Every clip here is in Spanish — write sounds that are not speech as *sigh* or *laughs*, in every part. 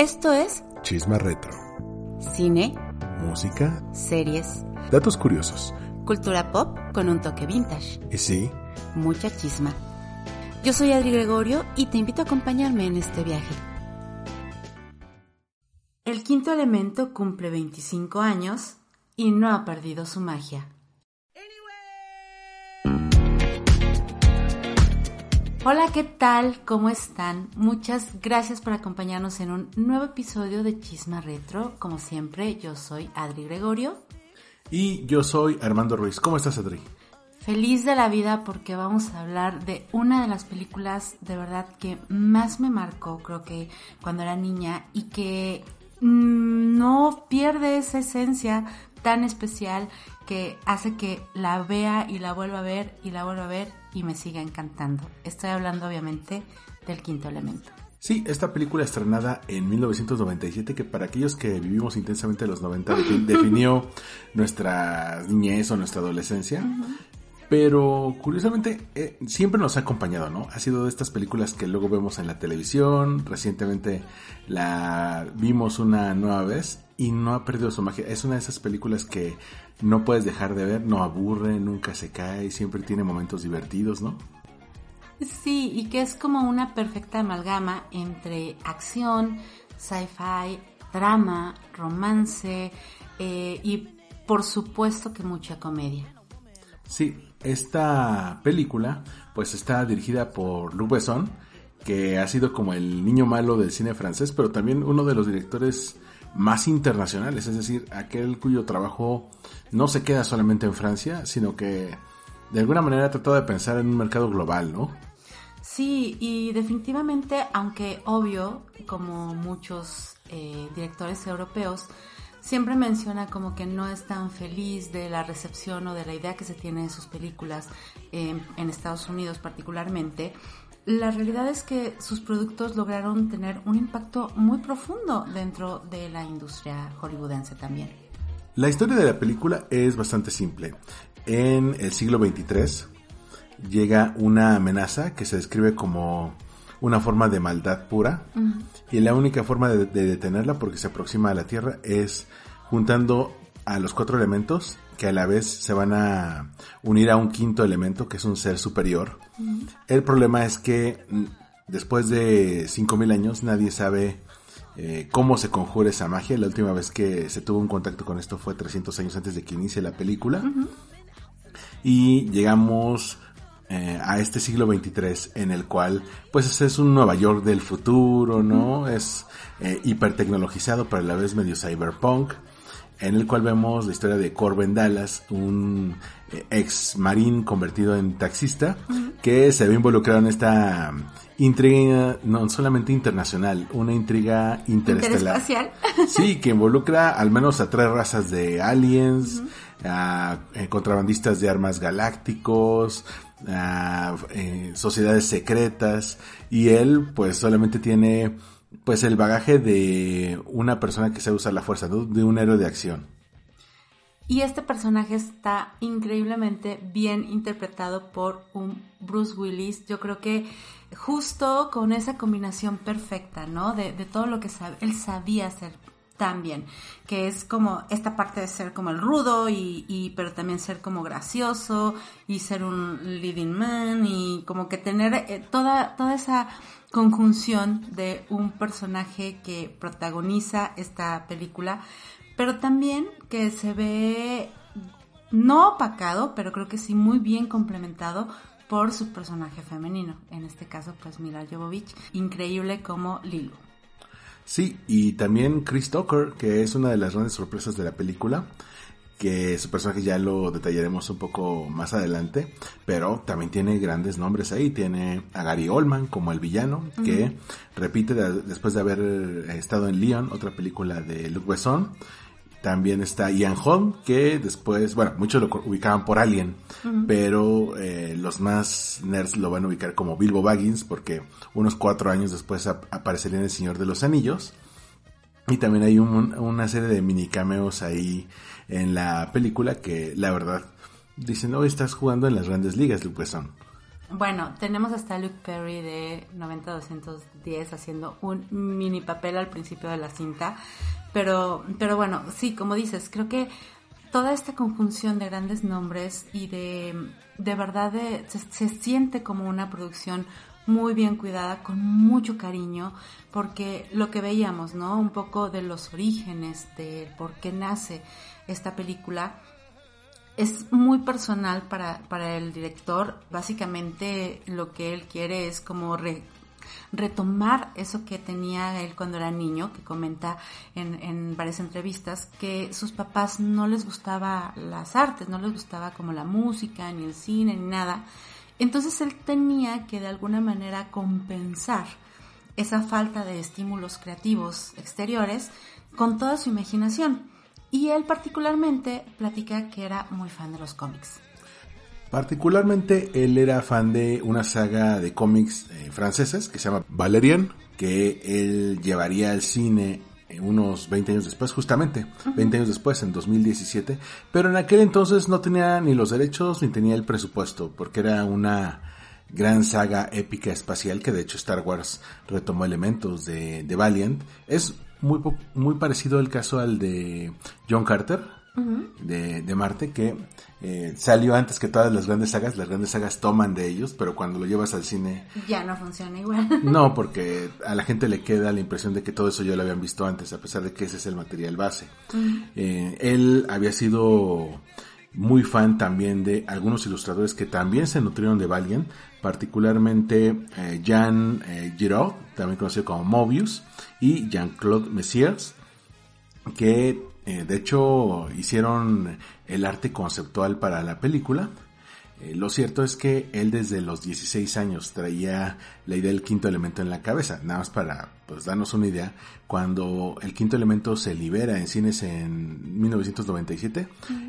Esto es Chisma Retro. cine, Música. series, Datos curiosos. cultura pop con un toque vintage, Y sí, mucha chisma. Yo soy Adri Gregorio y te invito a acompañarme en este viaje. El quinto elemento cumple 25 años y no ha perdido su magia. Hola, ¿qué tal? ¿Cómo están? Muchas gracias por acompañarnos en un nuevo episodio de Chisma Retro. Como siempre, yo soy Adri Gregorio. y yo soy Armando Ruiz. ¿Cómo estás, Adri? Feliz de la vida porque vamos a hablar de una de las películas de verdad que más me marcó, creo que cuando era niña y que mm, no pierde esa esencia tan especial que hace que la vea y la vuelva a ver y la vuelva a ver y me siga encantando. Estoy hablando obviamente del quinto elemento. Sí, esta película estrenada en 1997 que para aquellos que vivimos intensamente los 90 defi- *laughs* definió nuestra niñez o nuestra adolescencia. Pero curiosamente eh, siempre nos ha acompañado, ¿no? Ha sido de estas películas que luego vemos en la televisión. Recientemente la vimos una nueva vez y no ha perdido su magia. Es una de esas películas que no puedes dejar de ver, no aburre, nunca se cae, siempre tiene momentos divertidos, ¿no? Sí, y que es como una perfecta amalgama entre acción, sci-fi, drama, romance eh, y por supuesto que mucha comedia. Sí, esta película pues está dirigida por Luc Besson, que ha sido como el niño malo del cine francés, pero también uno de los directores más internacionales, es decir, aquel cuyo trabajo no se queda solamente en Francia, sino que de alguna manera ha tratado de pensar en un mercado global, ¿no? Sí, y definitivamente, aunque obvio, como muchos eh, directores europeos, siempre menciona como que no es tan feliz de la recepción o de la idea que se tiene de sus películas eh, en Estados Unidos particularmente. La realidad es que sus productos lograron tener un impacto muy profundo dentro de la industria hollywoodense también. La historia de la película es bastante simple. En el siglo XXIII llega una amenaza que se describe como una forma de maldad pura y la única forma de, de detenerla porque se aproxima a la Tierra es juntando a los cuatro elementos que a la vez se van a unir a un quinto elemento que es un ser superior. El problema es que mm, después de 5000 años nadie sabe eh, cómo se conjura esa magia. La última vez que se tuvo un contacto con esto fue 300 años antes de que inicie la película. Y llegamos eh, a este siglo 23 en el cual pues es un Nueva York del futuro, ¿no? Es eh, hipertecnologizado pero a la vez medio cyberpunk en el cual vemos la historia de Corbin Dallas, un eh, ex marín convertido en taxista, que se ve involucrado en esta intriga no solamente internacional, una intriga interestelar. Interespacial. *laughs* Sí, que involucra al menos a tres razas de aliens, a eh, contrabandistas de armas galácticos, eh, sociedades secretas, y él pues solamente tiene pues el bagaje de una persona que sabe usar la fuerza, de un héroe de acción. Y este personaje está increíblemente bien interpretado por un Bruce Willis. Yo creo que justo con esa combinación perfecta, ¿no? De, todo lo que él sabía hacer tan bien, que es como esta parte de ser como el rudo y, y pero también ser como gracioso y ser un leading man y como que tener eh, toda toda esa conjunción de un personaje que protagoniza esta película, pero también que se ve no opacado, pero creo que sí muy bien complementado por su personaje femenino, en este caso pues Mila Jovovich, increíble como Lilo. Sí, y también Chris Tucker, que es una de las grandes sorpresas de la película, que su personaje ya lo detallaremos un poco más adelante, pero también tiene grandes nombres ahí. Tiene a Gary Oldman como el villano, que repite de- después de haber estado en Leon, otra película de Luc Besson. También está Ian Holm, que después, bueno, muchos lo ubicaban por Alien, pero eh, los más nerds lo van a ubicar como Bilbo Baggins, porque unos cuatro años después ap- aparecería en El Señor de los Anillos. Y también hay un- una serie de mini cameos ahí en la película que la verdad dicen, no, estás jugando en las grandes ligas, Luke Besson. Bueno, tenemos hasta Luke Perry de 90-210 haciendo un mini papel al principio de la cinta. Pero, pero bueno, sí, como dices, creo que toda esta conjunción de grandes nombres y de, de verdad se, siente como una producción muy bien cuidada, con mucho cariño, porque lo que veíamos, ¿no? Un poco de los orígenes, de por qué nace esta película, es muy personal para, para el director. Básicamente lo que él quiere es como retomar eso que tenía él cuando era niño, que comenta en, varias entrevistas, que sus papás no les gustaba las artes, no les gustaba como la música, ni el cine, ni nada. Entonces él tenía que de alguna manera compensar esa falta de estímulos creativos exteriores con toda su imaginación. Y él particularmente platica que era muy fan de los cómics. Particularmente él era fan de una saga de cómics eh, franceses que se llama Valerian, que él llevaría al cine unos 20 años después, justamente, 20 años después, en 2017, pero en aquel entonces no tenía ni los derechos ni tenía el presupuesto, porque era una gran saga épica espacial que de hecho Star Wars retomó elementos de, de Valiant. Es muy, muy parecido el caso al de John Carter, de, de, Marte, que eh, salió antes que todas las grandes sagas. Las grandes sagas toman de ellos, pero cuando lo llevas al cine... Ya no funciona igual. *laughs* No, porque a la gente le queda la impresión de que todo eso ya lo habían visto antes, a pesar de que ese es el material base. Eh, él había sido muy fan también de algunos ilustradores que también se nutrieron de Valiant, particularmente eh, Jean Giraud, también conocido como Mobius, y Jean-Claude Messiers, que eh, de hecho, hicieron el arte conceptual para la película. Eh, lo cierto es que él desde los 16 años traía la idea del quinto elemento en la cabeza. Nada más para pues, darnos una idea, cuando el quinto elemento se libera en cines en 1997,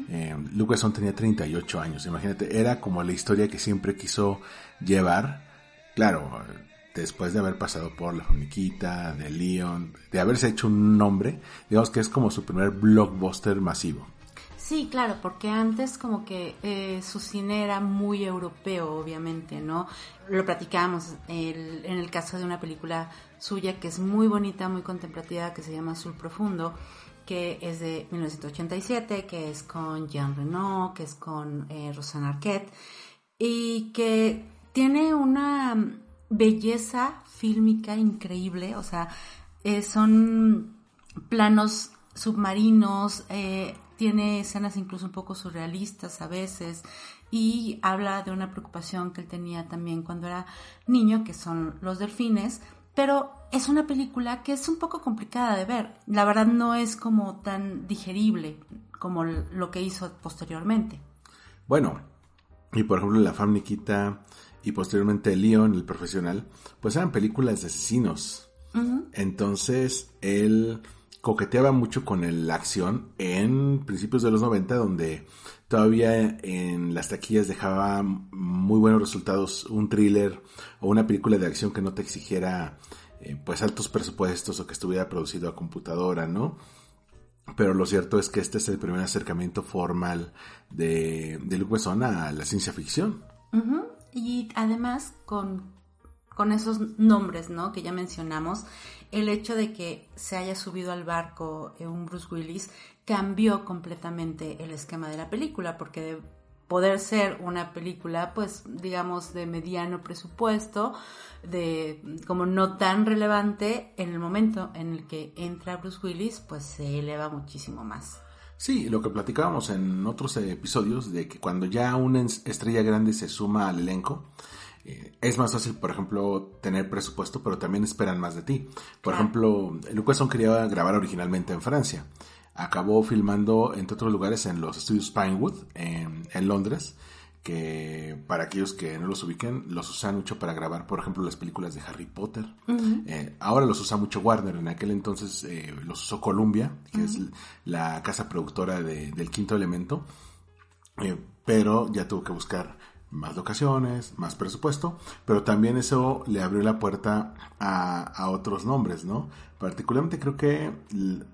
eh, Lucasson tenía 38 años. Imagínate, era como la historia que siempre quiso llevar. Claro, después de haber pasado por La Formiquita, de Leon, de haberse hecho un nombre, digamos que es como su primer blockbuster masivo. Sí, claro, porque antes como que eh, su cine era muy europeo, obviamente, ¿no? Lo platicábamos en el caso de una película suya que es muy bonita, muy contemplativa, que se llama Azul Profundo, que es de 1987, que es con Jean Reno, que es con eh, Rosanna Arquette, y que tiene una belleza fílmica increíble, o sea, eh, son planos submarinos, eh, tiene escenas incluso un poco surrealistas a veces y habla de una preocupación que él tenía también cuando era niño, que son los delfines, pero es una película que es un poco complicada de ver. La verdad no es como tan digerible como lo que hizo posteriormente. Bueno, y por ejemplo la Famniquita y posteriormente Leon, el profesional, pues eran películas de asesinos. Entonces él coqueteaba mucho con la acción en principios de los 90, donde todavía en las taquillas dejaba muy buenos resultados un thriller o una película de acción que no te exigiera eh, pues altos presupuestos o que estuviera producido a computadora, ¿no? Pero lo cierto es que este es el primer acercamiento formal de, de Luc a la ciencia ficción. Y además con, con esos nombres, ¿no? Que ya mencionamos, el hecho de que se haya subido al barco un Bruce Willis cambió completamente el esquema de la película, porque de poder ser una película, pues, digamos, de mediano presupuesto, de como no tan relevante, en el momento en el que entra Bruce Willis, pues se eleva muchísimo más. Sí, lo que platicábamos en otros episodios de que cuando ya una estrella grande se suma al elenco, eh, es más fácil, por ejemplo, tener presupuesto, pero también esperan más de ti. Por ejemplo, Lucasson quería grabar originalmente en Francia. Acabó filmando, entre otros lugares, en los estudios Pinewood, en, en Londres que para aquellos que no los ubiquen, los usan mucho para grabar, por ejemplo, las películas de Harry Potter. Eh, ahora los usa mucho Warner, en aquel entonces eh, los usó Columbia, que es la casa productora de, del quinto elemento, eh, pero ya tuvo que buscar más locaciones, más presupuesto, pero también eso le abrió la puerta a, a otros nombres, ¿no? Particularmente creo que,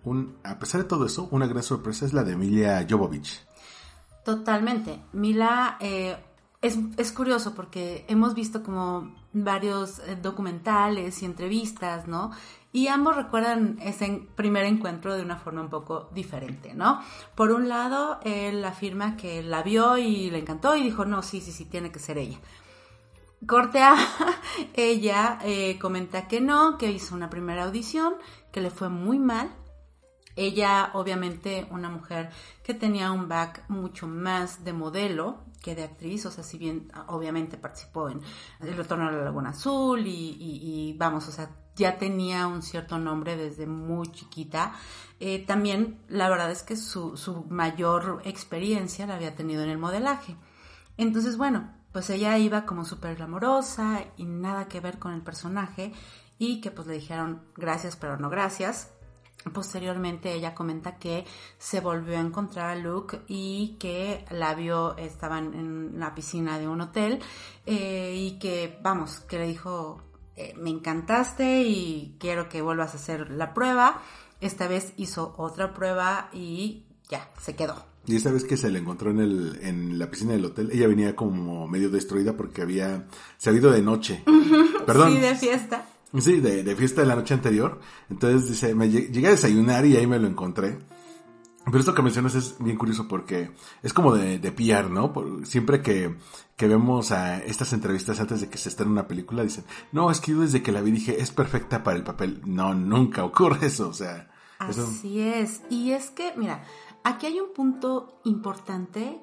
un, a pesar de todo eso, una gran sorpresa es la de Emilia Jovovich. Totalmente. Mila, eh, es, es curioso porque hemos visto como varios eh, documentales y entrevistas, ¿no? Y ambos recuerdan ese primer encuentro de una forma un poco diferente, ¿no? Por un lado, él afirma que la vio y le encantó y dijo, no, sí, sí, sí, tiene que ser ella. Corte A, *laughs* ella eh, comenta que no, que hizo una primera audición, que le fue muy mal. Ella, obviamente, una mujer que tenía un back mucho más de modelo que de actriz, o sea, si bien obviamente participó en El Retorno a la Laguna Azul y, y vamos, o sea, ya tenía un cierto nombre desde muy chiquita. Eh, también la verdad es que su, su mayor experiencia la había tenido en el modelaje. Entonces, bueno, pues ella iba como súper glamorosa y nada que ver con el personaje y que pues le dijeron gracias pero no gracias. Posteriormente ella comenta que se volvió a encontrar a Luke y que la vio, estaban en la piscina de un hotel eh, y que, vamos, que le dijo, eh, me encantaste y quiero que vuelvas a hacer la prueba. Esta vez hizo otra prueba y ya, se quedó. Y esta vez que se le encontró en, el, en la piscina del hotel, ella venía como medio destruida porque había salido de noche. Perdón. Sí, de fiesta. Sí, de, de, fiesta de la noche anterior. Entonces dice, me llegué a desayunar y ahí me lo encontré. Pero esto que mencionas es bien curioso porque es como de, de PR, ¿no? siempre que, que vemos a estas entrevistas antes de que se en una película, dicen, no, es que yo desde que la vi dije, es perfecta para el papel. No, nunca ocurre eso, o sea. Así es. Y es que, mira, aquí hay un punto importante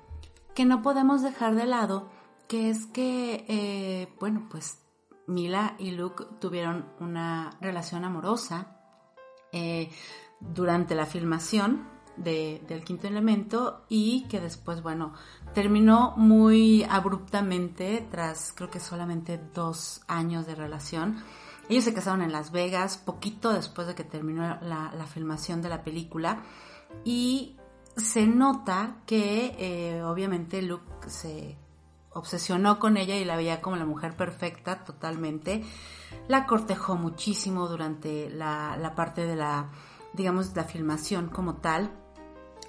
que no podemos dejar de lado, que es que, eh, bueno, pues Mila y Luke tuvieron una relación amorosa eh, durante la filmación del quinto elemento y que después, bueno, terminó muy abruptamente tras creo que solamente dos años de relación. Ellos se casaron en Las Vegas poquito después de que terminó la, filmación de la película y se nota que eh, obviamente Luke se obsesionó con ella y la veía como la mujer perfecta totalmente. La cortejó muchísimo durante la, la parte de la, digamos, la filmación como tal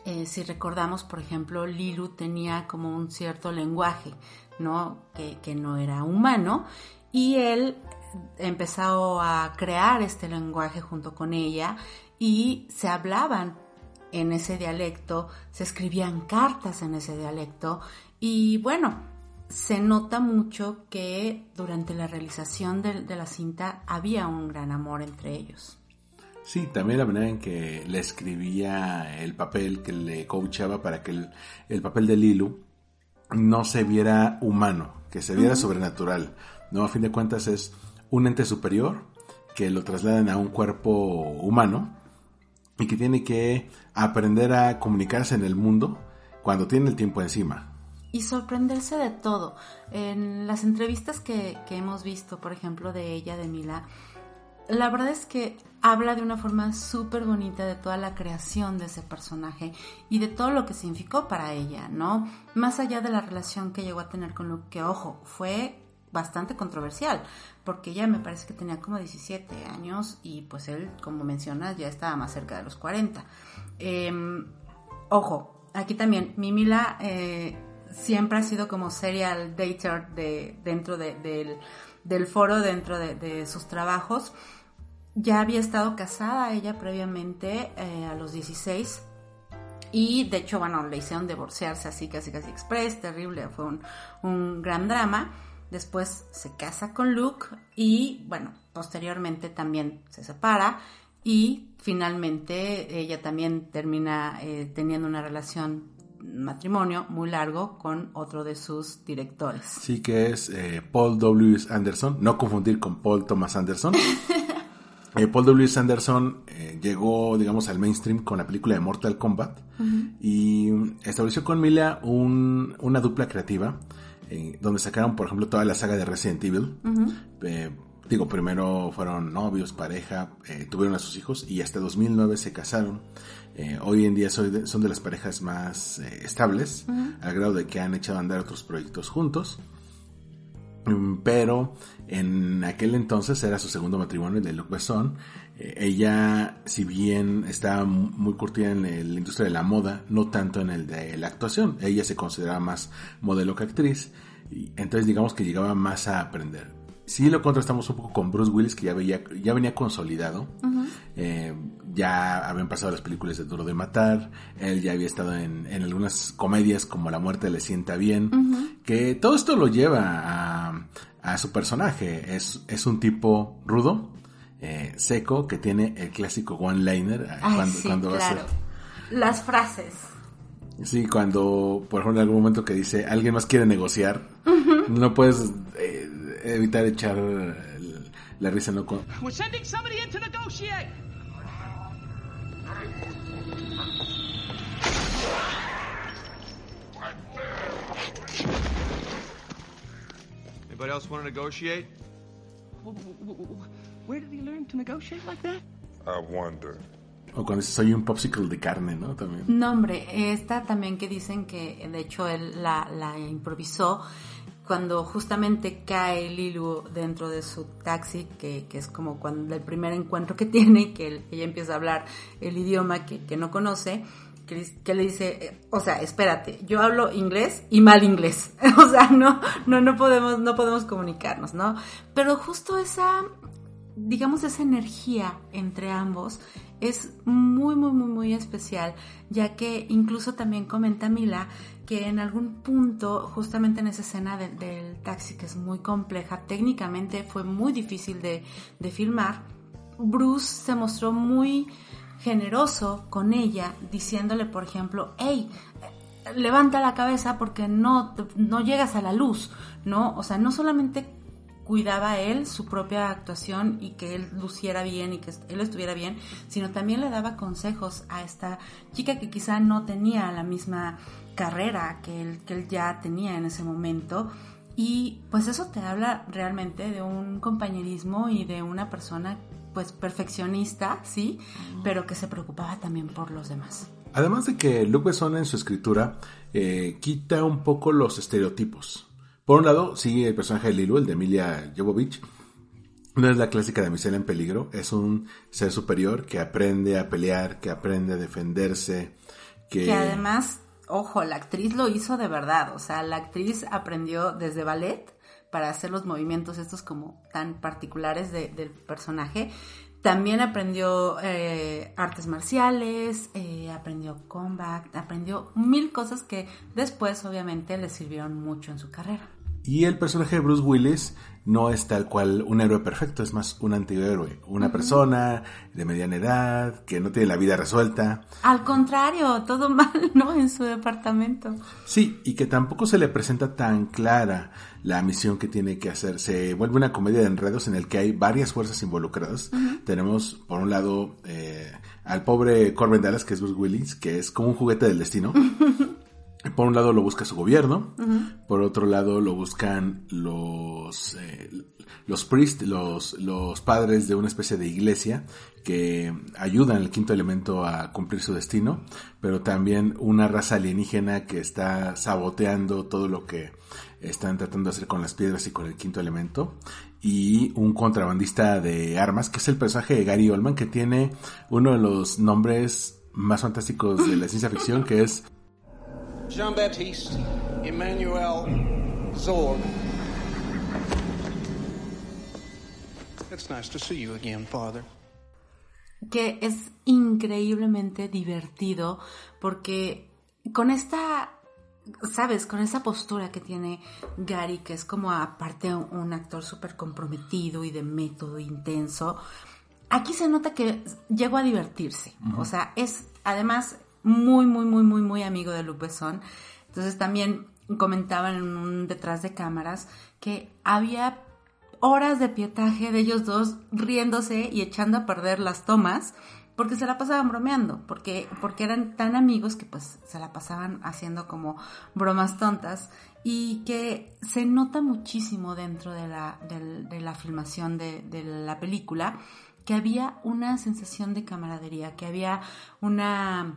eh, si recordamos, por ejemplo, Lilu tenía como un cierto lenguaje, ¿no? Que, no era humano, y él empezó a crear este lenguaje junto con ella y se hablaban en ese dialecto, se escribían cartas en ese dialecto y bueno, se nota mucho que durante la realización de la cinta había un gran amor entre ellos. Sí, también la manera en que le escribía el papel, que le coachaba para que el, papel de Lilu no se viera humano, que se viera sobrenatural. No, a fin de cuentas es un ente superior que lo trasladan a un cuerpo humano y que tiene que aprender a comunicarse en el mundo cuando tiene el tiempo encima. Y sorprenderse de todo. En las entrevistas que, que hemos visto, por ejemplo, de ella, de Mila, la verdad es que habla de una forma súper bonita de toda la creación de ese personaje y de todo lo que significó para ella, ¿no? Más allá de la relación que llegó a tener con Luke, que ojo, fue bastante controversial, porque ella me parece que tenía como 17 años y pues él, como mencionas, ya estaba más cerca de los 40. Em, ojo, aquí también, Mimila eh, siempre ha sido como serial dater de, dentro del, del, foro, dentro de sus trabajos ya había estado casada ella previamente eh, a los 16 y de hecho, bueno, le hicieron divorciarse así casi casi express, terrible, fue un, un gran drama. Después se casa con Luke y bueno, posteriormente también se separa y finalmente ella también termina eh, teniendo una relación matrimonio muy largo con otro de sus directores. Sí, que es eh, Paul W. Anderson, no confundir con Paul Thomas Anderson. *laughs* Eh, Paul W. Sanderson eh, llegó, digamos, al mainstream con la película de Mortal Kombat y estableció con Mila una dupla creativa donde sacaron, por ejemplo, toda la saga de Resident Evil. digo, primero fueron novios, pareja, tuvieron a sus hijos y hasta 2009 se casaron. Hoy en día son de las parejas más estables, al grado de que han echado a andar otros proyectos juntos. Mm, pero en aquel entonces era su segundo matrimonio de Luc Besson. Eh, ella, si bien estaba muy curtida en la industria de la moda, no tanto en el de la actuación. Ella se consideraba más modelo que actriz. Y entonces digamos que llegaba más a aprender. Sí lo contrastamos un poco con Bruce Willis, que ya, veía, ya venía consolidado. Eh, ya habían pasado las películas de Duro de Matar. Él ya había estado en, en algunas comedias como La muerte le sienta bien. Que todo esto lo lleva a, a su personaje. Es, es un tipo rudo, eh, seco, que tiene el clásico one-liner. eh, cuando, cuando va a ser- Las frases. Sí, cuando, por ejemplo, en algún momento que dice alguien más quiere negociar, no puedes evitar echar el- la risa, ¿no? Con- We're sending somebody in to negotiate. Anybody else want to negotiate? Where did he learn to negotiate like that? I wonder. o cuando dice soy un popsicle de carne, ¿no? También. No, hombre, esta también que dicen que de hecho él la, la improvisó cuando justamente cae Lilu dentro de su taxi, que, que es como cuando el primer encuentro que *laughs* tiene que ella empieza a hablar el idioma que, que no conoce, que, que le dice, eh, o sea, espérate, yo hablo inglés y mal inglés, *laughs* o sea, no, no, no podemos, no podemos comunicarnos, ¿no? Pero justo esa, digamos, esa energía entre ambos es muy, muy, muy, muy especial, ya que incluso también comenta Mila que en algún punto, justamente en esa escena de- del taxi, que es muy compleja, técnicamente fue muy difícil de, de filmar, Bruce se mostró muy generoso con ella, diciéndole, por ejemplo, hey, levanta la cabeza porque no, no llegas a la luz, ¿no? O sea, no solamente cuidaba él su propia actuación y que él luciera bien y que él estuviera bien, sino también le daba consejos a esta chica que quizá no tenía la misma carrera que él, que él ya tenía en ese momento. Y pues eso te habla realmente de un compañerismo y de una persona pues perfeccionista, sí, pero que se preocupaba también por los demás. Además de que Luke Besson en su escritura eh, quita un poco los estereotipos. Por un lado, sigue el personaje de Lilu, el de Emilia Jovovich. No es la clásica damisela en peligro, es un ser superior que aprende a pelear, que aprende a defenderse, que... Además, ojo, la actriz lo hizo de verdad, o sea, la actriz aprendió desde ballet para hacer los movimientos estos como tan particulares de- del personaje. También aprendió eh, artes marciales, eh, aprendió combat, aprendió mil cosas que después obviamente le sirvieron mucho en su carrera. Y el personaje de Bruce Willis no es tal cual un héroe perfecto, es más un antihéroe. Una persona de mediana edad, que no tiene la vida resuelta. Al contrario, todo mal, *laughs* ¿no? En su departamento. Sí, y que tampoco se le presenta tan clara la misión que tiene que hacer. Se vuelve una comedia de enredos en el que hay varias fuerzas involucradas. Tenemos, por un lado, eh, al pobre Corbin Dallas, que es Bruce Willis, que es como un juguete del destino. *laughs* Por un lado lo busca su gobierno, por otro lado lo buscan los eh, los priest, los, los padres de una especie de iglesia que ayudan al quinto elemento a cumplir su destino, pero también una raza alienígena que está saboteando todo lo que están tratando de hacer con las piedras y con el quinto elemento, y un contrabandista de armas, que es el personaje de Gary Oldman, que tiene uno de los nombres más fantásticos de la ciencia ficción, que es Jean Baptiste Emmanuel Zorg. It's nice to see you again, Father. que es increíblemente divertido porque con esta, sabes, con esa postura que tiene Gary, que es como aparte un actor súper comprometido y de método intenso, aquí se nota que llegó a divertirse. O sea, es además muy, muy, muy, muy, muy amigo de Luc Besson. Entonces también comentaban en un detrás de cámaras que había horas de pietaje de ellos dos riéndose y echando a perder las tomas porque se la pasaban bromeando, porque, porque eran tan amigos que pues se la pasaban haciendo como bromas tontas y que se nota muchísimo dentro de la, de la filmación de la película que había una sensación de camaradería, que había una,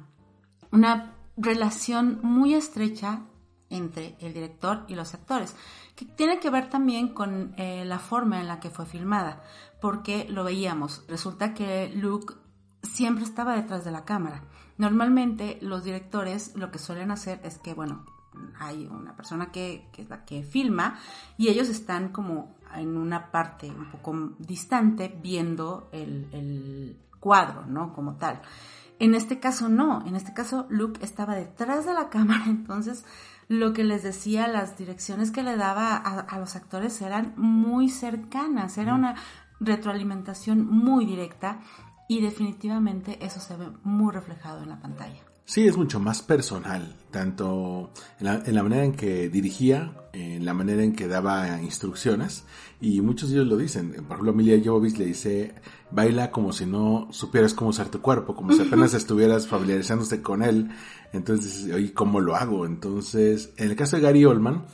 una relación muy estrecha entre el director y los actores, que tiene que ver también con eh, la forma en la que fue filmada, porque lo veíamos, resulta que Luke siempre estaba detrás de la cámara. Normalmente los directores lo que suelen hacer es que, bueno, hay una persona que, que es la que filma y ellos están como en una parte un poco distante viendo el, el cuadro, ¿no? Como tal. En este caso no, en este caso Luke estaba detrás de la *laughs* cámara, entonces lo que les decía, las direcciones que le daba a, a los actores eran muy cercanas, era una retroalimentación muy directa y definitivamente eso se ve muy reflejado en la pantalla. Sí, es mucho más personal, tanto en la, en la, manera en que dirigía, en la manera en que daba instrucciones, y muchos de ellos lo dicen. Por ejemplo, Emilia Jovovich le dice, baila como si no supieras cómo usar tu cuerpo, como si apenas estuvieras familiarizándose con él. Entonces, oye, ¿cómo lo hago? Entonces, en el caso de Gary Oldman,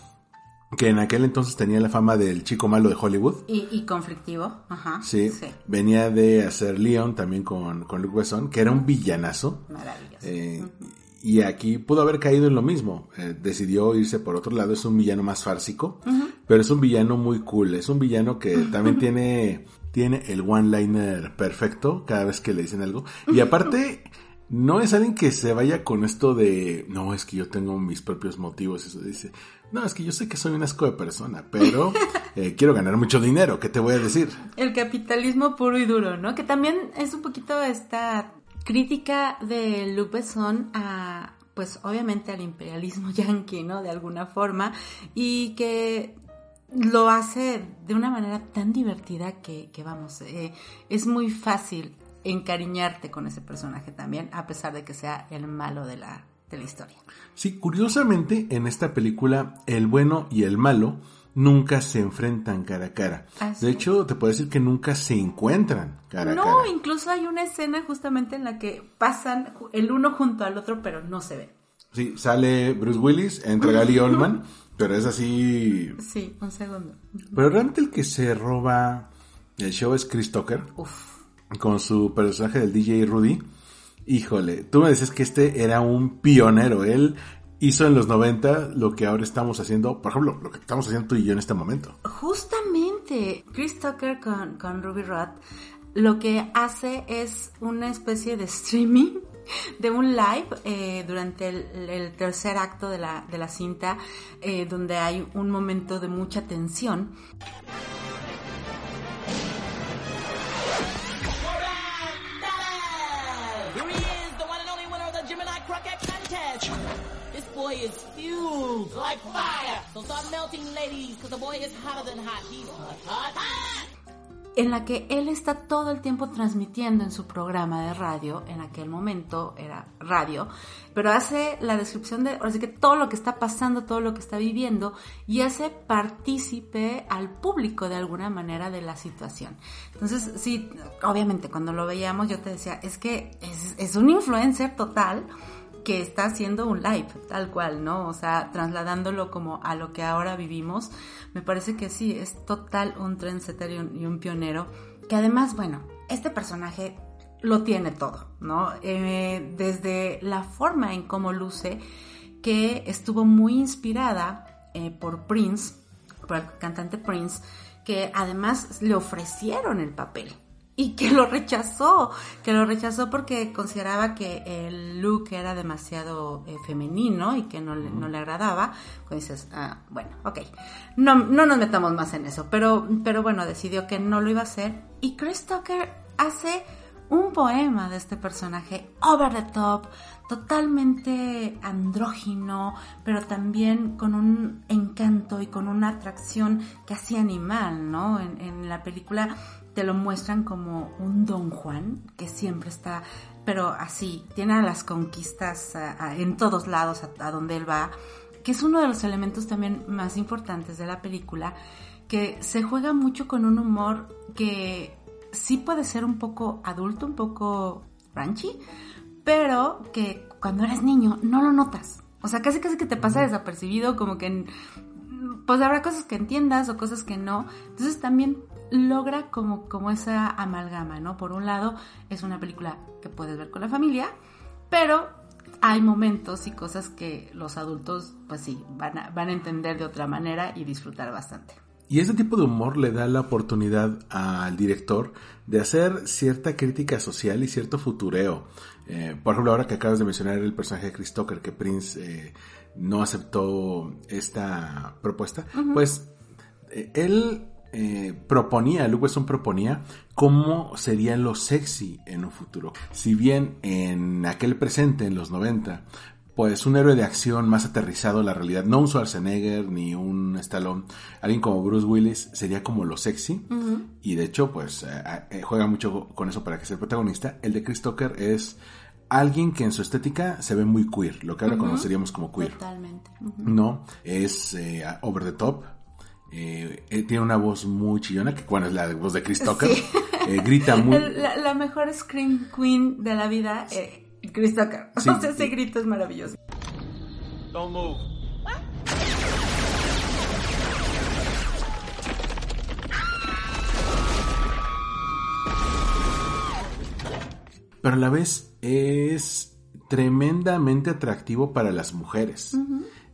que en aquel entonces tenía la fama del chico malo de Hollywood. Y, y conflictivo, ajá. Sí, sí, venía de hacer Leon también con, con Luke Besson, que era un villanazo. Maravilloso. Eh, uh -huh. Y aquí pudo haber caído en lo mismo. Eh, decidió irse por otro lado. Es un villano más fársico, uh -huh. pero es un villano muy cool. Es un villano que también tiene, tiene el one-liner perfecto cada vez que le dicen algo. Y aparte... *laughs* no es alguien que se vaya con esto de, no, es que yo tengo mis propios motivos, eso dice, no, es que yo sé que soy un asco de persona, pero *laughs* eh, quiero ganar mucho dinero, ¿qué te voy a decir? El capitalismo puro y duro, ¿no? Que también es un poquito esta crítica de Luc Besson a, pues obviamente al imperialismo *laughs* yanqui, ¿no? De alguna forma, y que lo hace de una manera tan divertida que, que vamos, eh, es muy fácil encariñarte con ese personaje también, a pesar de que sea el malo de la, de la historia. Sí, curiosamente en esta película el bueno y el malo nunca se enfrentan cara a cara. Así de hecho, te puedo decir que nunca se encuentran cara a cara. No, incluso hay una escena justamente en la que pasan el uno junto al otro, pero no se ven. Sí, sale Bruce Willis, entra Gary Oldman, *laughs* pero es así... Sí, un segundo. Pero realmente el que se roba el show es Chris Tucker. Uf con su personaje del DJ Rudy. Híjole, tú me decías que este era un pionero. Él hizo en los 90 lo que ahora estamos haciendo, por ejemplo, lo que estamos haciendo tú y yo en este momento. Justamente, Chris Tucker con, con Ruby Rod lo que hace es una especie de streaming de un live eh, durante el, el, tercer acto de la, de la cinta, eh, donde hay un momento de mucha tensión. Boy is fused like fire. So start melting, ladies, because the boy is hotter than hot. He's hot, hot, hot. En la que él está todo el tiempo transmitiendo en su programa de radio, en aquel momento era radio, pero hace la descripción de, así que todo lo que está pasando, todo lo que está viviendo, y hace partícipe al público de alguna manera de la situación. Entonces, sí, obviamente cuando lo veíamos yo te decía, es que es, es un influencer total, que está haciendo un live, tal cual, ¿no? O sea, trasladándolo como a lo que ahora vivimos, me parece que sí, es total un trendsetter y un, y un pionero, que además, bueno, este personaje lo tiene todo, ¿no? Eh, desde la forma en cómo luce, que estuvo muy inspirada eh, por Prince, por el cantante Prince, que además le ofrecieron el papel *laughs* y que lo rechazó, que lo rechazó porque consideraba que el look era demasiado eh, femenino y que no le, no le agradaba. Pues dices, ah, bueno, ok, no, no nos metamos más en eso, pero, pero bueno, decidió que no lo iba a hacer y Chris Tucker hace un poema de este personaje over the top, totalmente andrógino, pero también con un encanto y con una atracción casi animal, ¿no? En, en la película te lo muestran como un Don Juan que siempre está, pero así, tiene a las conquistas a, a, en todos lados a, a, donde él va, que es uno de los elementos también más importantes de la película, que se juega mucho con un humor que sí puede ser un poco adulto, un poco ranchy, pero que cuando eres niño no lo notas. O sea, casi casi que te pasa desapercibido, como que pues habrá cosas que entiendas o cosas que no. Entonces también logra como, como esa amalgama, ¿no? Por un lado, es una película que puedes ver con la familia, pero hay momentos y cosas que los adultos, pues sí, van a, van a entender de otra manera y disfrutar bastante. Y este tipo de humor le da la oportunidad al director de hacer cierta crítica social y cierto futureo. Eh, por ejemplo, ahora que acabas de mencionar el personaje de Chris Tucker, que Prince eh, no aceptó esta propuesta, pues eh, él eh, proponía, Luke Wesson proponía cómo sería lo sexy en un futuro. Si bien en aquel presente, en los 90, pues un héroe de acción más aterrizado a la realidad, no un Schwarzenegger ni un Stallone, alguien como Bruce Willis sería como lo sexy y de hecho pues eh, eh, juega mucho con eso para que sea el protagonista. El de Chris Tucker es alguien que en su estética se ve muy queer, lo que ahora conoceríamos como queer. Totalmente. No, es eh, over the top. Eh, eh, tiene una voz muy chillona, que bueno, es la voz de Chris Tucker. *laughs* Eh, grita muy... La, la mejor Scream Queen de la vida, eh, Chris Tucker. *laughs* Sí. O sea, ese grito es maravilloso. Don't move. pero a la vez es tremendamente atractivo para las mujeres.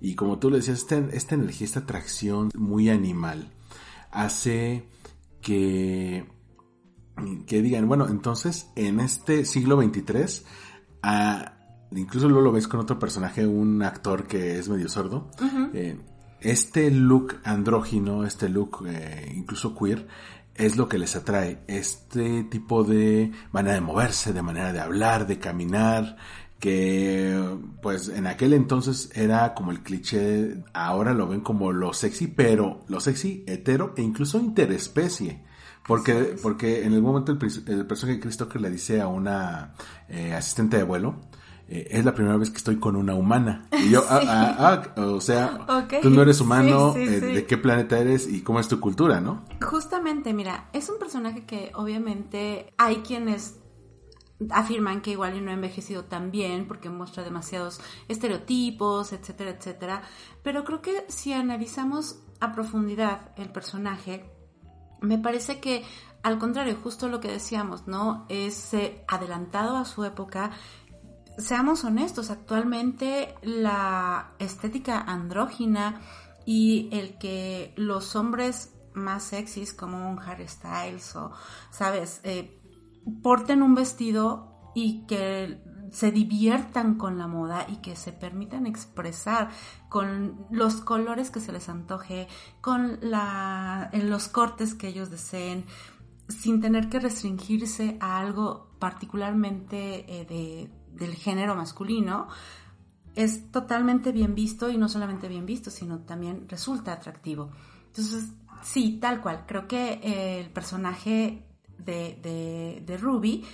Y como tú le decías, esta, esta energía, esta atracción muy animal, hace que, que digan, bueno, entonces en este siglo XXIII, ah, incluso luego lo ves con otro personaje, un actor que es medio sordo, eh, este look andrógino, este look eh, incluso queer, es lo que les atrae. Este tipo de manera de moverse, de manera de hablar, de caminar, que pues en aquel entonces era como el cliché, ahora lo ven como lo sexy, pero lo sexy, hetero e incluso interespecie. Porque, porque en el momento el, el personaje de Chris Tucker le dice a una eh, asistente de vuelo, eh, es la primera vez que estoy con una humana. Y yo, ah, *laughs* ah, ah, o sea, tú no eres humano, Sí, sí, eh. ¿de qué planeta eres y cómo es tu cultura, no? Justamente, mira, es un personaje que obviamente hay quienes afirman que igual no ha envejecido tan bien porque muestra demasiados estereotipos, etcétera, etcétera. Pero creo que si analizamos a profundidad el personaje, me parece que al contrario, justo lo que decíamos, ¿no? Es adelantado a su época. Seamos honestos, actualmente la estética andrógina y el que los hombres más sexys como un Harry Styles o, ¿sabes? Eh, porten un vestido y que se diviertan con la moda y que se permitan expresar con los colores que se les antoje, con los cortes que ellos deseen, sin tener que restringirse a algo particularmente eh, de- del género masculino, es totalmente bien visto y no solamente bien visto, sino también resulta atractivo. Entonces, sí, tal cual. Creo que eh, el personaje de, de- de Ruby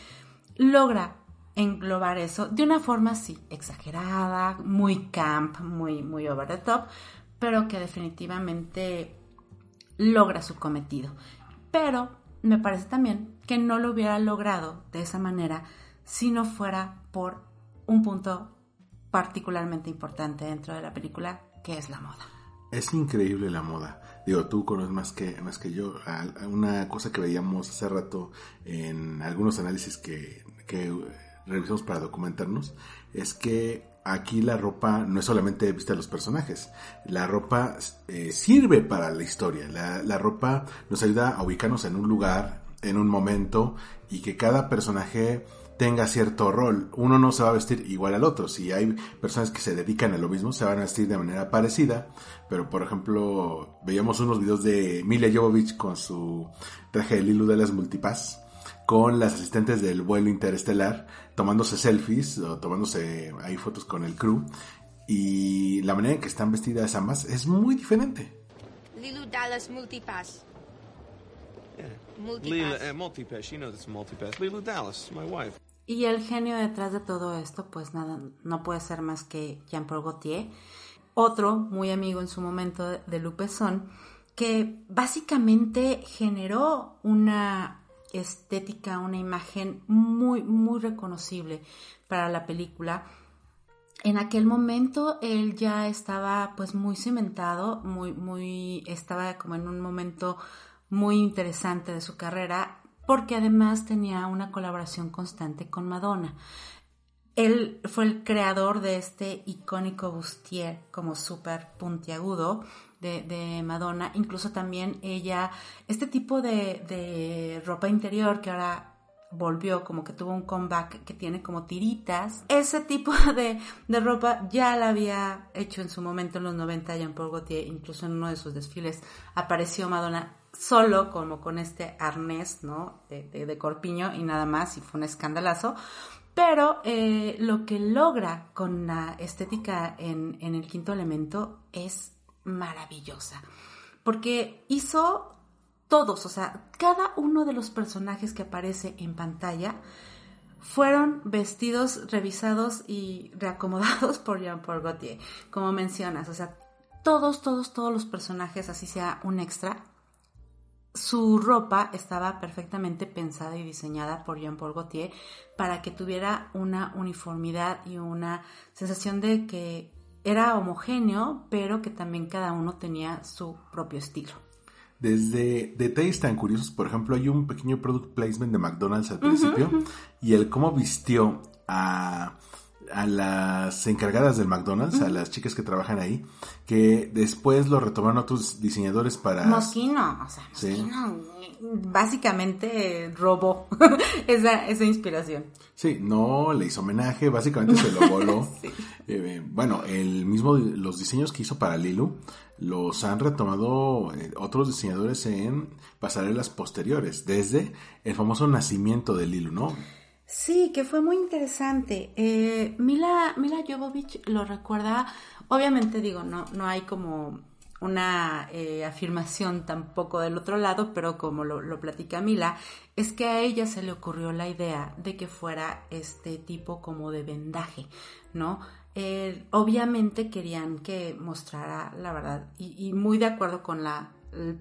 logra englobar eso de una forma, sí, exagerada, muy camp, muy, muy over the top, pero que definitivamente logra su cometido. Pero me parece también que no lo hubiera logrado de esa manera si no fuera por un punto particularmente importante dentro de la película, que es la moda. Es increíble la moda. Digo, tú conoces más que, más que yo. Una cosa que veíamos hace rato en algunos análisis que, que revisamos para documentarnos es que aquí la ropa no es solamente vista de los personajes. La ropa eh, sirve para la historia. La, la ropa nos ayuda a ubicarnos en un lugar, en un momento y que cada personaje tenga cierto rol. Uno no se va a vestir igual al otro. Si hay personas que se dedican a lo mismo, se van a vestir de manera parecida. Pero, por ejemplo, veíamos unos videos de Mila Jovovich con su traje de Lilu de las Multipass, con las asistentes del vuelo interestelar, tomándose selfies o tomándose ahí fotos con el crew. Y la manera en que están vestidas ambas es muy diferente. Lilu Dallas Multipass. Multipass. Leela, uh, multipass. She knows it's multipass. Leela Dallas, my wife. Y el genio detrás de todo esto, pues nada, no puede ser más que Jean-Paul Gaultier, otro muy amigo en su momento de, Besson, que básicamente generó una estética, una imagen muy, muy reconocible para la película. En aquel momento él ya estaba pues muy cimentado, muy, muy, estaba como en un momento muy interesante de su carrera, porque además tenía una colaboración constante con Madonna. Él fue el creador de este icónico bustier como súper puntiagudo de, Madonna. Incluso también ella, este tipo de, ropa interior que ahora volvió, como que tuvo un comeback que tiene como tiritas. Ese tipo *laughs* de, de ropa ya la había hecho en su momento en los 90 Jean-Paul Gaultier, incluso en uno de sus desfiles apareció Madonna solo como con este arnés, ¿no? De, de- corpiño y nada más, y fue un escandalazo. Pero eh, lo que logra con la estética en, en el quinto elemento es maravillosa. Porque hizo todos, o sea, cada uno de los personajes que aparece en pantalla fueron vestidos, revisados y reacomodados *laughs* por Jean-Paul Gaultier, como mencionas, o sea, todos, todos, todos los personajes, así sea un extra, su ropa estaba perfectamente pensada y diseñada por Jean-Paul Gaultier para que tuviera una uniformidad y una sensación de que era homogéneo, pero que también cada uno tenía su propio estilo. Desde detalles tan curiosos, por ejemplo, hay un pequeño product placement de McDonald's al principio y el cómo vistió a, a las encargadas del McDonald's, a las chicas que trabajan ahí, que después lo retomaron otros diseñadores para... Moschino, o sea, Sí. Moschino básicamente robó *laughs* esa, esa inspiración. Sí, no le hizo homenaje, básicamente se lo voló. *laughs* Eh, bueno, el mismo, los diseños que hizo para Lilu los han retomado eh, otros diseñadores en pasarelas posteriores, desde el famoso nacimiento de Lilu, ¿no? Sí, que fue muy interesante. Eh, Mila, Mila Jovovich lo recuerda, obviamente digo, no, no hay como una eh, afirmación tampoco del otro lado, pero como lo, lo platica Mila, es que a ella se le ocurrió la idea de que fuera este tipo como de vendaje, ¿no? Eh, obviamente querían que mostrara la verdad y, y muy de acuerdo con la,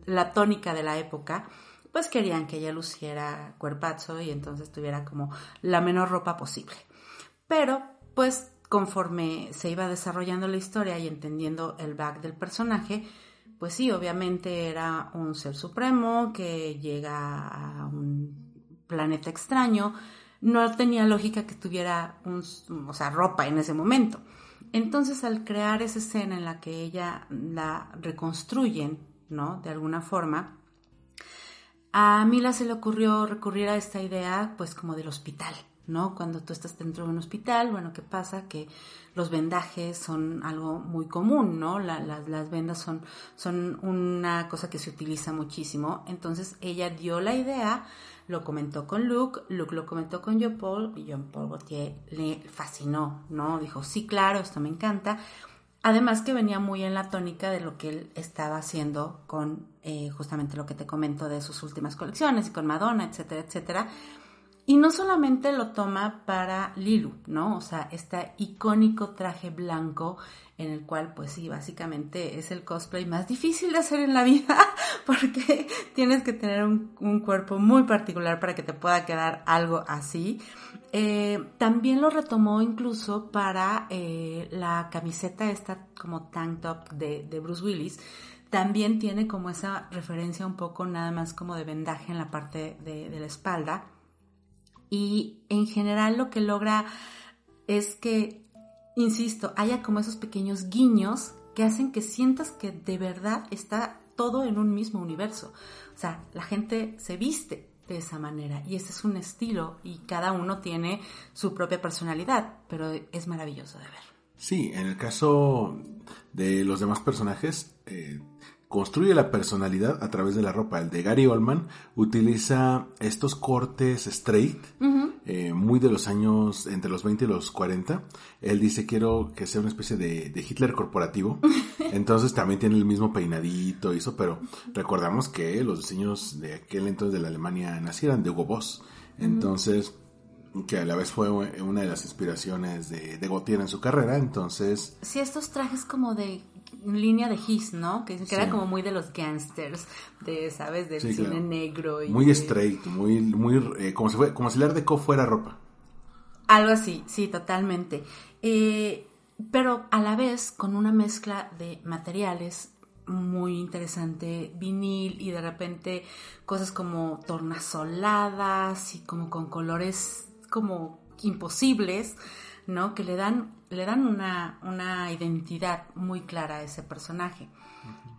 la tónica de la época, pues querían que ella luciera cuerpazo y entonces tuviera como la menor ropa posible. Pero, pues, conforme se iba desarrollando la historia y entendiendo el back del personaje, pues sí, obviamente era un ser supremo que llega a un planeta extraño. No tenía lógica que tuviera un, o sea, ropa en ese momento. Entonces, al crear esa escena en la que ella la reconstruyen, ¿no? De alguna forma, a Mila se le ocurrió recurrir a esta idea, pues como del hospital, ¿no? Cuando tú estás dentro de un hospital, bueno, ¿qué pasa? Que los vendajes son algo muy común, ¿no? La- las, vendas son, una cosa que se utiliza muchísimo. Entonces ella dio la idea, lo comentó con Luke, Luke lo comentó con John Paul y John Paul Gaultier le fascinó, ¿no? Dijo, sí, claro, esto me encanta. Además que venía muy en la tónica de lo que él estaba haciendo con eh, justamente lo que te comento de sus últimas colecciones y con Madonna, etcétera, etcétera. Y no solamente lo toma para Lilu, ¿no? O sea, este icónico traje blanco en el cual, pues sí, básicamente es el cosplay más difícil de hacer en la vida *laughs* porque tienes que tener un, cuerpo muy particular para que te pueda quedar algo así. Eh, también lo retomó incluso para eh, la camiseta esta como tank top de, de Bruce Willis. También tiene como esa referencia un poco nada más como de vendaje en la parte de la espalda. Y en general lo que logra es que, insisto, haya como esos pequeños guiños que hacen que sientas que de verdad está todo en un mismo universo. O sea, la gente se viste de esa manera y ese es un estilo y cada uno tiene su propia personalidad, pero es maravilloso de ver. Sí, en el caso de los demás personajes, eh, construye la personalidad a través de la ropa. El de Gary Oldman utiliza estos cortes straight, eh, muy de los años entre los 20 y los 40. Él dice, quiero que sea una especie de, de Hitler corporativo. *laughs* Entonces también tiene el mismo peinadito y eso, pero recordamos que los diseños de aquel entonces de la Alemania nazi eran de Hugo Boss. Entonces, que a la vez fue una de las inspiraciones de, de Gautier en su carrera, entonces... Sí, estos trajes como de línea de His, ¿no? Que, que Sí. era como muy de los gangsters, de, ¿sabes? Del Sí, cine claro. negro. Y Muy de- straight, muy, muy, eh, como si fue, como si el Art Deco fuera ropa. Algo así, sí, totalmente. Eh, pero a la vez con una mezcla de materiales muy interesante, vinil y de repente cosas como tornasoladas y como con colores como imposibles, ¿no? Que le dan, le dan una, una identidad muy clara a ese personaje.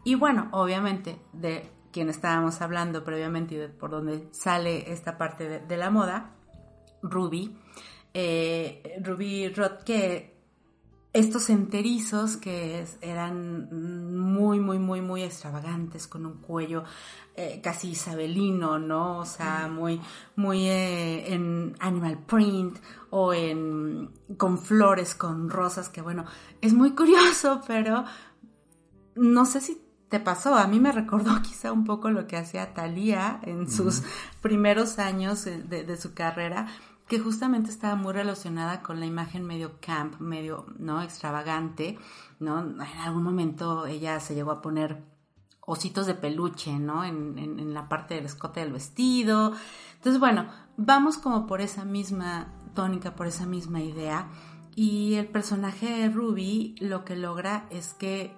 Y bueno, obviamente, de quien estábamos hablando previamente y de por donde sale esta parte de, de la moda, Ruby. Eh, Ruby Roth, que estos enterizos que es- eran muy, muy, muy, muy extravagantes, con un cuello eh, casi isabelino, ¿no? O sea, muy, muy eh, en animal print o en con flores, con rosas, que bueno, es muy curioso, *laughs* pero no sé si te pasó, a mí me recordó *laughs* quizá un poco lo que hacía Thalía en sus primeros años eh, de, de su carrera, que justamente estaba muy relacionada con la imagen medio camp, medio, ¿no? Extravagante, ¿no? En algún momento ella se llegó a poner ositos de peluche, ¿no? En, en- en la parte del escote del vestido. Entonces, bueno, vamos como por esa misma tónica, por esa misma idea. Y el personaje de Ruby lo que logra es que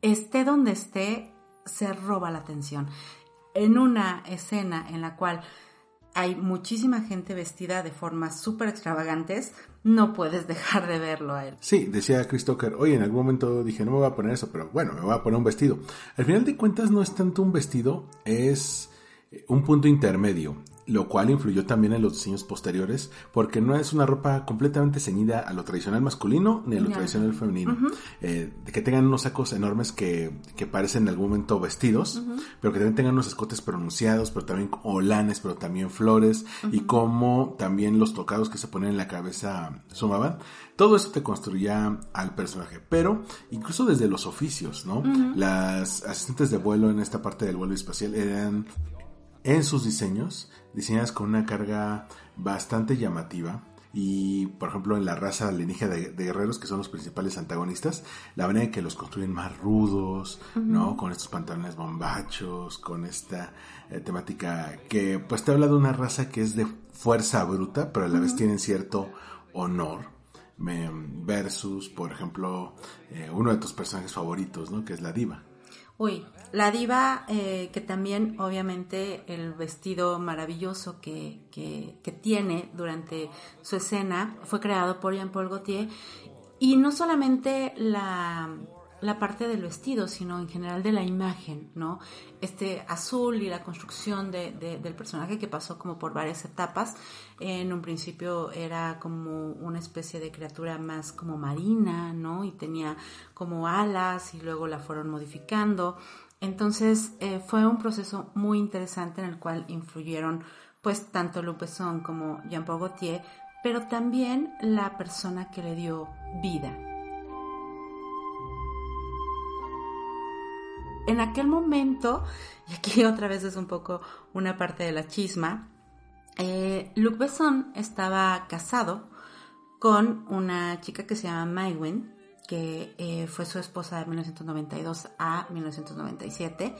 esté donde esté, se roba la atención. En una escena en la cual hay muchísima gente vestida de formas súper extravagantes, no puedes *laughs* dejar de verlo a él. Sí, decía Chris Tucker, oye, en algún momento dije, no me voy a poner eso, pero bueno, me voy a poner un vestido. Al final de cuentas no es tanto un vestido, es eh, un punto intermedio, lo cual influyó también en los diseños posteriores, porque no es una ropa completamente ceñida a lo tradicional masculino ni a lo tradicional femenino. Eh, que tengan unos sacos enormes que, que parecen en algún momento vestidos, pero que también tengan unos escotes pronunciados, pero también olanes, pero también flores, y como también los tocados que se ponen en la cabeza sumaban. Todo eso te construía al personaje, pero incluso desde los oficios, ¿no? Las asistentes de vuelo en esta parte del vuelo espacial eran en sus diseños, diseñadas con una carga bastante llamativa. Y, por ejemplo, en la raza alienígena de, de guerreros, que son los principales antagonistas, la manera en que los construyen más rudos, ¿no? Con estos pantalones bombachos, con esta eh, temática que, pues, te habla de una raza que es de fuerza bruta, pero a la vez tienen cierto honor. Me- Versus, por ejemplo, eh, uno de tus personajes favoritos, ¿no? Que es la diva. Uy, la diva, eh, que también obviamente el vestido maravilloso que, que, que tiene durante su escena fue creado por Jean-Paul Gaultier y no solamente la, la parte del vestido, sino en general de la imagen, ¿no? Este azul y la construcción de- de- del personaje que pasó como por varias etapas. En un principio era como una especie de criatura más como marina, ¿no? Y tenía como alas y luego la fueron modificando. Entonces eh, fue un proceso muy interesante en el cual influyeron pues tanto Besson como Jean-Paul Gaultier, pero también la persona que le dio vida. En aquel momento, *laughs* y aquí otra vez es un poco una parte de la chisma, eh, Luc Besson estaba casado con una chica que se llama Maywin, que eh, fue su esposa de 1992 a 1997.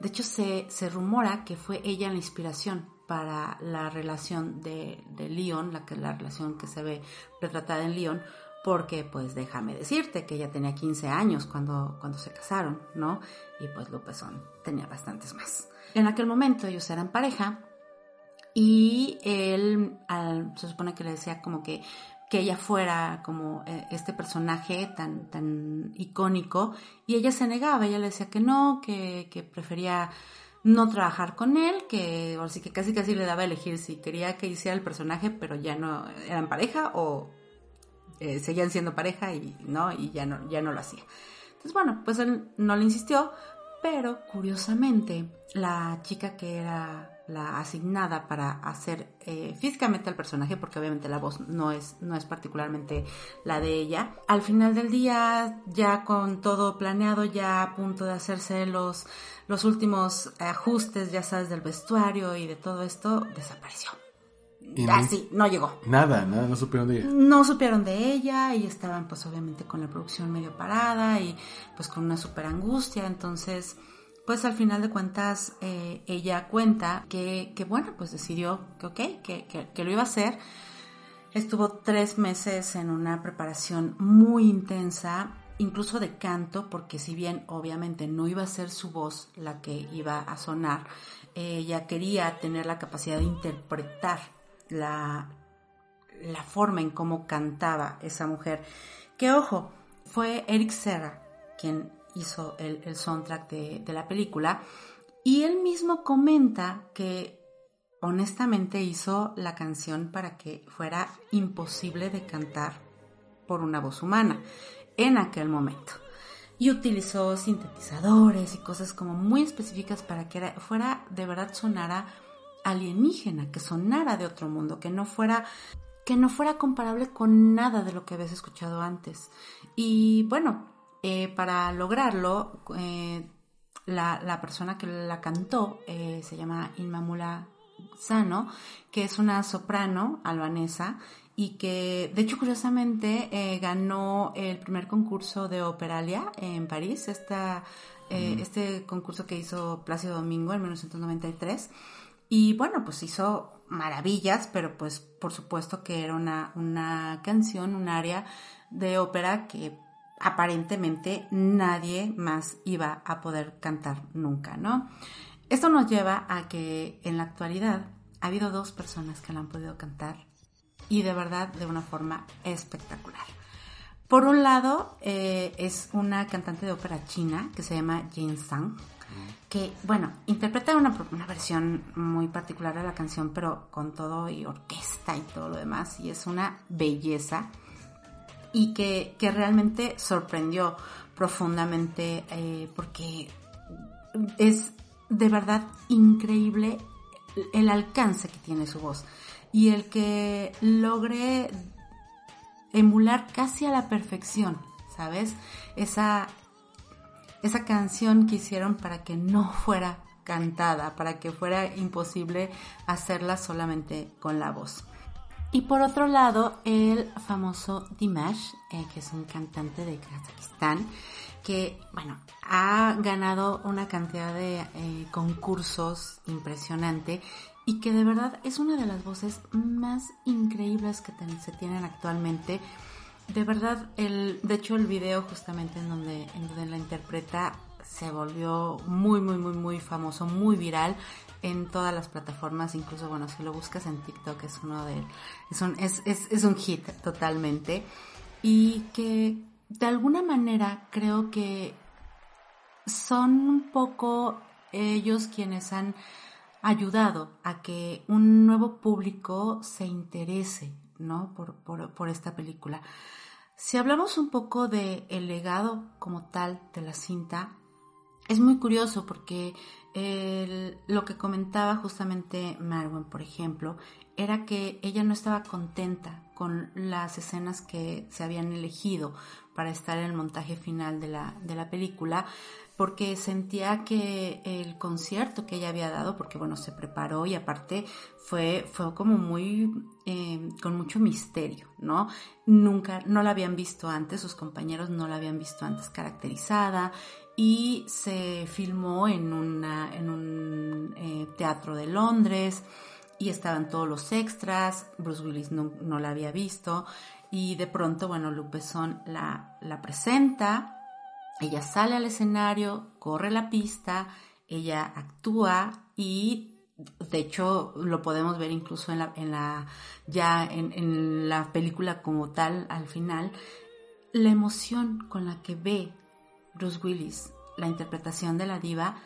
De hecho, se, se rumora que fue ella la inspiración para la relación de, de Leon, la, la relación que se ve retratada en Leon, porque pues déjame decirte que ella tenía 15 años cuando, cuando se casaron, ¿no? Y pues Besson tenía bastantes más. En aquel momento ellos eran pareja y él al- se supone que le decía como que que ella fuera como eh, este personaje tan tan icónico y ella se negaba, ella le decía que no, que, que prefería no trabajar con él, que así que casi casi le daba a elegir si quería que hiciera el personaje, pero ya no eran pareja o eh, seguían siendo pareja y no y ya no ya no lo hacía. Entonces bueno, pues él no le insistió, pero curiosamente la chica que era la asignada para hacer eh, físicamente al personaje, porque obviamente la voz no es, no es particularmente la de ella, al final del día, ya con todo planeado, ya a punto de hacerse los, los últimos ajustes, ya sabes, del vestuario y de todo esto, desapareció. Y no- Así, no llegó Nada, nada, no supieron de ella. no supieron de ella y estaban pues obviamente con la producción medio parada y pues con una super angustia. Entonces, pues al final de cuentas eh, ella cuenta que, que, bueno, pues decidió que ok, que, que, lo iba a hacer. Estuvo tres meses en una preparación muy intensa, incluso de canto, porque si bien obviamente no iba a ser su voz la que iba a sonar, ella quería tener la capacidad de interpretar la, la forma en cómo cantaba esa mujer. Que ojo, fue Eric Serra quien hizo el, el soundtrack de, de la película. Y él mismo comenta que honestamente hizo la canción para que fuera imposible de cantar por una voz humana en aquel momento. Y utilizó sintetizadores y cosas como muy específicas para que era- fuera de verdad sonara alienígena, que sonara de otro mundo, que no fuera que no fuera comparable con nada de lo que habías escuchado antes. Y bueno, eh, para lograrlo, eh, la, la persona que la cantó eh, se llama Inmamula Sano, que es una soprano albanesa y que, de hecho, curiosamente, ganó el primer concurso de Operalia en París, esta, este concurso que hizo Plácido Domingo en 1993. Y bueno, pues hizo maravillas, pero pues por supuesto que era una, una canción, un área de ópera que aparentemente nadie más iba a poder cantar nunca, ¿no? Esto nos lleva a que en la actualidad ha habido dos personas que la han podido cantar y de verdad de una forma espectacular. Por un lado, eh, es una cantante de ópera china que se llama Jin Sang, que, bueno, interpreta una, una versión muy particular de la canción, pero con todo y orquesta y todo lo demás, y es una belleza y que, que realmente sorprendió profundamente eh, porque es de verdad increíble el alcance que tiene su voz y el que logre emular casi a la perfección, ¿sabes? Esa, esa canción que hicieron para que no fuera cantada, para que fuera imposible hacerla solamente con la voz. Y por otro lado, el famoso Dimash, eh, que es un cantante de Kazajistán, que, bueno, ha ganado una cantidad de eh, concursos impresionante y que de verdad es una de las voces más increíbles que se tienen actualmente. De verdad, el, de hecho el video justamente en donde, en donde la interpreta se volvió muy, muy, muy, muy famoso, muy viral en todas las plataformas, incluso bueno, si lo buscas en TikTok es uno de, es un, es, es, es un hit totalmente. Y que de alguna manera creo que son un poco ellos quienes han ayudado a que un nuevo público se interese, ¿no? Por, por, por esta película. Si hablamos un poco de el legado como tal de la cinta, es muy curioso porque lo que comentaba justamente Marwan, por ejemplo, era que ella no estaba contenta con las escenas que se habían elegido para estar en el montaje final de la, de la película, porque sentía que el concierto que ella había dado, porque bueno, se preparó y aparte fue, fue como muy, eh, con mucho misterio, ¿no? Nunca, no la habían visto antes, sus compañeros no la habían visto antes caracterizada y se filmó en, una, en un eh, teatro de Londres y estaban todos los extras, Bruce Willis no, no la había visto y de pronto, bueno, Luc Besson la, la presenta, ella sale al escenario, corre la pista, ella actúa y de hecho lo podemos ver incluso en la, en la ya en, en la película como tal al final, la emoción con la que ve Bruce Willis la interpretación de la diva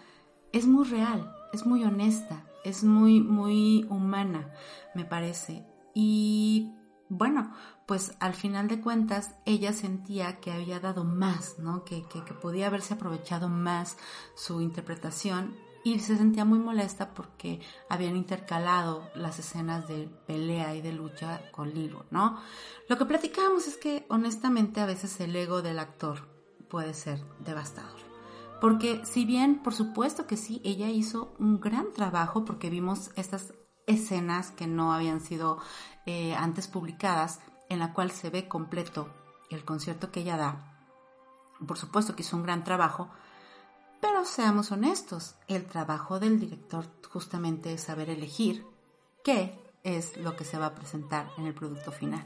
es muy real, es muy honesta, es muy, muy humana, me parece. Y bueno, pues al final de cuentas ella sentía que había dado más, ¿no? Que, que, que podía haberse aprovechado más su interpretación y se sentía muy molesta porque habían intercalado las escenas de pelea y de lucha con Lilo, ¿no? Lo que platicábamos es que honestamente a veces el ego del actor puede ser devastador. Porque si bien, por supuesto que sí, ella hizo un gran trabajo porque vimos estas escenas que no habían sido eh, antes publicadas, en la cual se ve completo el concierto que ella da. Por supuesto que hizo un gran trabajo, pero seamos honestos, el trabajo del director justamente es saber elegir qué es lo que se va a presentar en el producto final.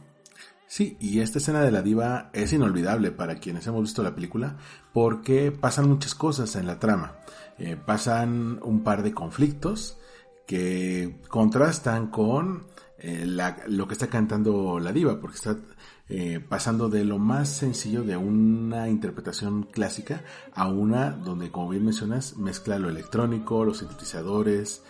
Sí, y esta escena de la diva es inolvidable para quienes hemos visto la película porque pasan muchas cosas en la trama. Eh, pasan un par de conflictos que contrastan con eh, la- lo que está cantando la diva, porque está eh, pasando de lo más sencillo de una interpretación clásica a una donde, como bien mencionas, mezcla lo electrónico, los sintetizadores,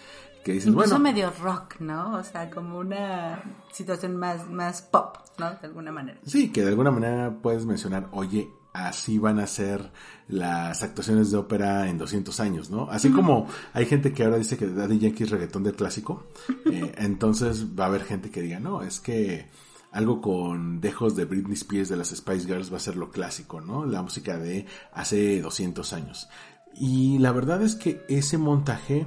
que dices, Incluso bueno, medio rock, ¿no? O sea, como una situación más, más pop, ¿no? De alguna manera. Sí, que de alguna manera puedes mencionar, oye, así van a ser las actuaciones de ópera en 200 años, ¿no? Así como hay gente que ahora dice que Daddy Yankee es reggaetón del clásico, eh, *laughs* entonces va a haber gente que diga, no, es que algo con dejos de Britney Spears de las Spice Girls va a ser lo clásico, ¿no? La música de hace 200 años. Y la verdad es que ese montaje,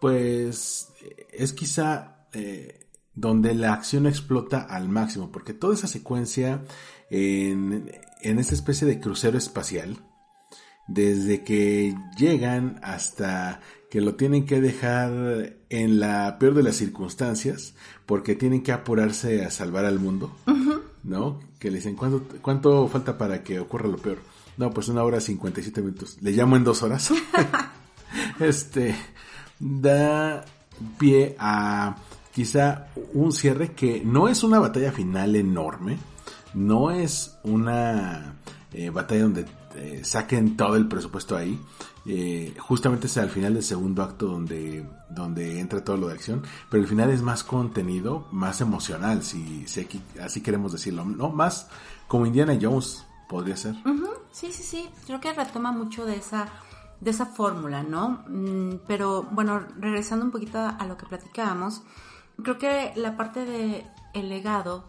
pues, es quizá eh, donde la acción explota al máximo, porque toda esa secuencia en, en esta especie de crucero espacial, desde que llegan hasta que lo tienen que dejar en la peor de las circunstancias, porque tienen que apurarse a salvar al mundo, ¿no? Que le dicen, ¿cuánto, ¿cuánto falta para que ocurra lo peor? No, pues una hora 57 minutos. Le llamo en dos horas. *laughs* este, da pie a quizá un cierre que no es una batalla final enorme, no es una eh, batalla donde eh, saquen todo el presupuesto ahí. Eh, justamente es al final del segundo acto donde, donde entra todo lo de acción, pero el final es más contenido, más emocional, si, aquí- así queremos decirlo, ¿no? Más como Indiana Jones podría ser. Sí, sí, sí. Creo que retoma mucho de esa, de esa fórmula, ¿no? Mm, Pero bueno, regresando un poquito a, a lo que platicábamos, creo que la parte de el legado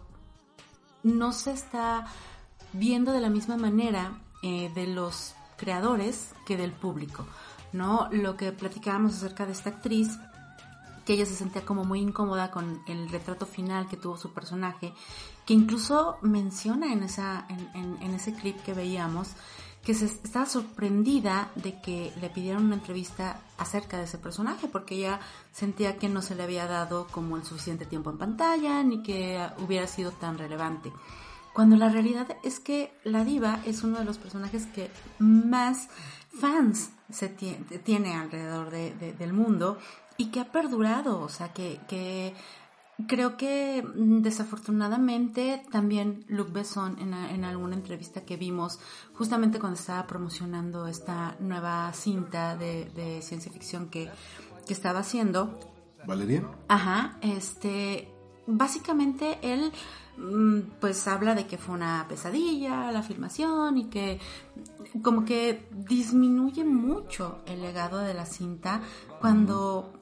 no se está viendo de la misma manera eh, de los creadores que del público, ¿no? Lo que platicábamos acerca de esta actriz, que ella se sentía como muy incómoda con el retrato final que tuvo su personaje, que incluso menciona en, esa, en, en- en ese clip que veíamos, que se estaba sorprendida de que le pidieran una entrevista acerca de ese personaje, porque ella sentía que no se le había dado como el suficiente tiempo en pantalla, ni que hubiera sido tan relevante. Cuando la realidad es que la diva es uno de los personajes que más fans se tie- tiene alrededor de- de- del mundo y que ha perdurado, o sea, que creo que mm, desafortunadamente también Luc Besson en, en alguna entrevista que vimos justamente cuando estaba promocionando esta nueva cinta de, de ciencia ficción que, que estaba haciendo, ¿Valerian? Ajá, este, básicamente él mm, pues habla de que fue una pesadilla la filmación y que como que disminuye mucho el legado de la cinta cuando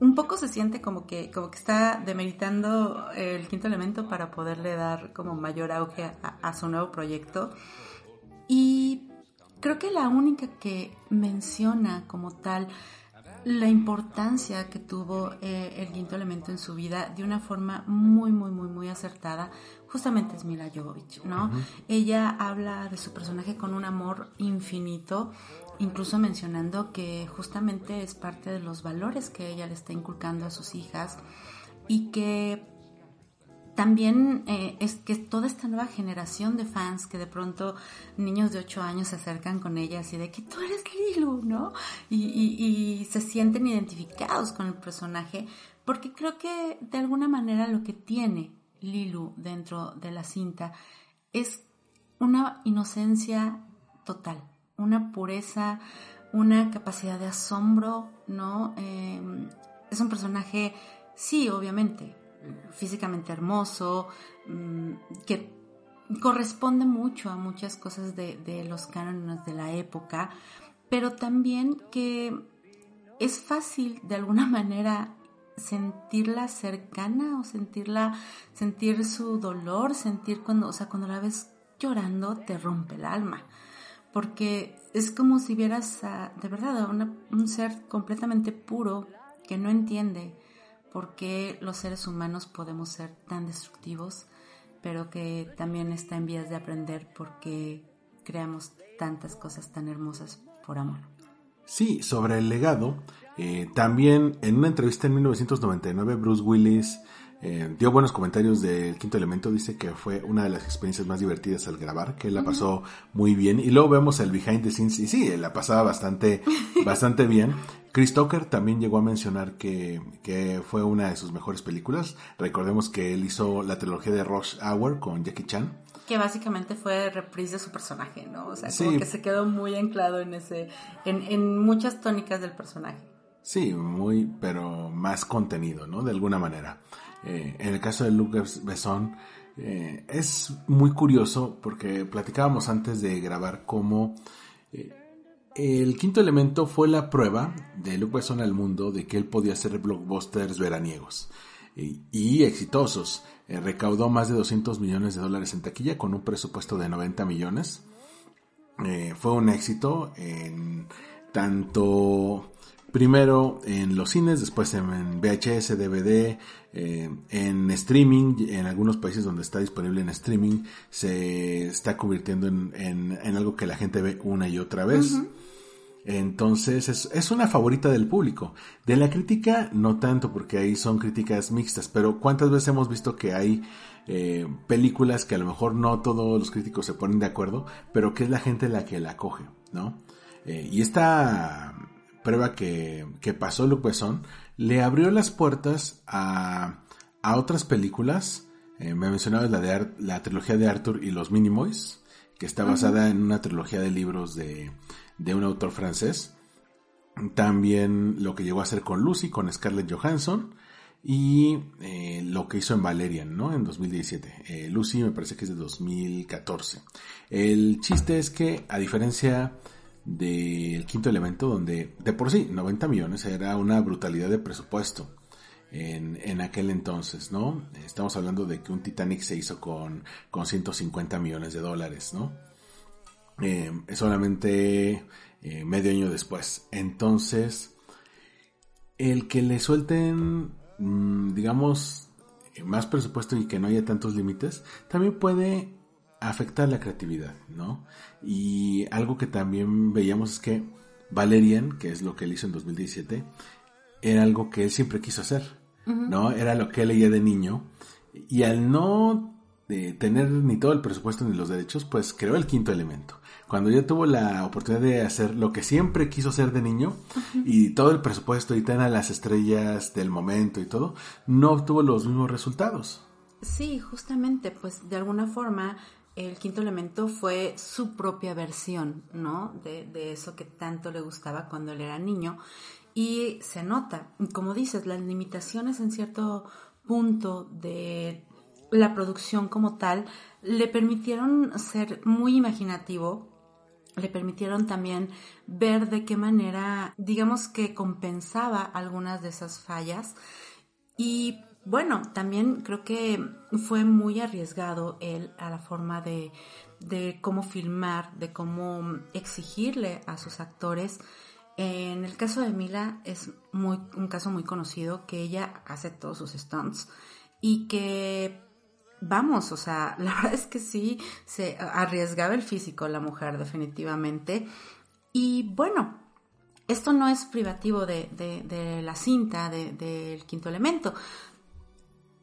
un poco se siente como que como que está demeritando el quinto elemento para poderle dar como mayor auge a, a su nuevo proyecto y creo que la única que menciona como tal la importancia que tuvo eh, el quinto elemento en su vida de una forma muy, muy, muy, muy acertada, justamente es Mila Jovovich, ¿no? Ella habla de su personaje con un amor infinito, incluso mencionando que justamente es parte de los valores que ella le está inculcando a sus hijas y que también eh, es que toda esta nueva generación de fans que de pronto niños de 8 años se acercan con ella así de que tú eres Lilu, ¿no? Y, y- y se sienten identificados con el personaje porque creo que de alguna manera lo que tiene Lilu dentro de la cinta es una inocencia total, una pureza, una capacidad de asombro, ¿no? Eh, es un personaje, sí, obviamente, físicamente hermoso, mm, que corresponde mucho a muchas cosas de, de los cánones de la época, pero también que es fácil de alguna *laughs* manera sentirla cercana o sentirla, sentir su dolor, sentir cuando, o sea, cuando la ves llorando te rompe el alma, porque es como si vieras de verdad a una- un ser completamente puro que no entiende por qué los seres humanos podemos ser tan destructivos, pero que también está en vías de aprender porque creamos tantas cosas tan hermosas por amor. Sí, sobre el legado, eh, también en una entrevista en 1999 Bruce Willis eh, dio buenos comentarios del quinto elemento, dice que fue una de las experiencias más divertidas al grabar, que la pasó muy bien y luego vemos el behind the scenes y sí, la pasaba bastante, *laughs* bastante bien Chris Tucker también llegó a mencionar que, que fue una de sus mejores películas. Recordemos que él hizo la trilogía de Rush Hour con Jackie Chan. Que básicamente fue reprise de su personaje, ¿no? O sea, Sí. como que se quedó muy anclado en ese, en, en muchas tónicas del personaje. Sí, muy, pero más contenido, ¿no? De alguna manera. Eh, en el caso de Luc Besson, eh, es muy curioso porque platicábamos antes de grabar cómo eh, el quinto elemento fue la prueba de Luc Besson al mundo de que él podía hacer blockbusters veraniegos y, exitosos. Recaudó más de 200 millones de dólares en taquilla con un presupuesto de 90 millones. Fue un éxito en tanto primero en los cines, después en VHS, DVD, eh, en streaming, en algunos países donde está disponible en streaming, se está convirtiendo en, en- en algo que la gente ve una y otra vez. Entonces es, es una favorita del público. De la crítica, no tanto, porque ahí son críticas mixtas, pero ¿cuántas veces hemos visto que hay eh, películas que a lo mejor no todos los críticos se ponen de acuerdo, pero que es la gente la que la coge, ¿no? Eh, y esta prueba que, que pasó Luc Besson le abrió las puertas a, a otras películas. Eh, me mencionabas la de Ar- la trilogía de Arthur y los Minimoys, que está basada en una trilogía de libros de, de un autor francés. También lo que llegó a hacer con Lucy, con Scarlett Johansson. Y eh, lo que hizo en Valerian, ¿no? En 2017. Eh, Lucy me parece que es de 2014. El chiste es que, a diferencia del quinto elemento, donde de por sí 90 millones era una brutalidad de presupuesto en, en aquel entonces, ¿no? Estamos hablando de que un Titanic se hizo con, con 150 millones de dólares, ¿no? Eh, solamente eh, medio año después. Entonces, el que le suelten, mm, digamos, más presupuesto y que no haya tantos límites, también puede afectar la creatividad, ¿no? Y algo que también veíamos es que Valerian, que es lo que él hizo en 2017, era algo que él siempre quiso hacer, ¿no? Era lo que él leía de niño. Y al no eh, tener ni todo el presupuesto ni los derechos, pues creó el quinto elemento. Cuando ya tuvo la oportunidad de hacer lo que siempre quiso hacer de niño y todo el presupuesto y tener las estrellas del momento y todo, no obtuvo los mismos resultados. Sí, justamente, pues de alguna forma el quinto elemento fue su propia versión, ¿no? De, eso que tanto le gustaba cuando él era niño. Y se nota, como dices, las limitaciones en cierto punto de la producción como tal le permitieron ser muy imaginativo, le permitieron también ver de qué manera, digamos que compensaba algunas de esas fallas. Y bueno, también creo que fue muy arriesgado él a la forma de, cómo filmar, de cómo exigirle a sus actores. En el caso de Mila es muy, un caso muy conocido que ella hace todos sus stunts y que vamos, o sea, *laughs* la verdad es que sí, se arriesgaba el físico la mujer definitivamente. Y bueno, esto no es privativo de, la cinta, de- del quinto elemento.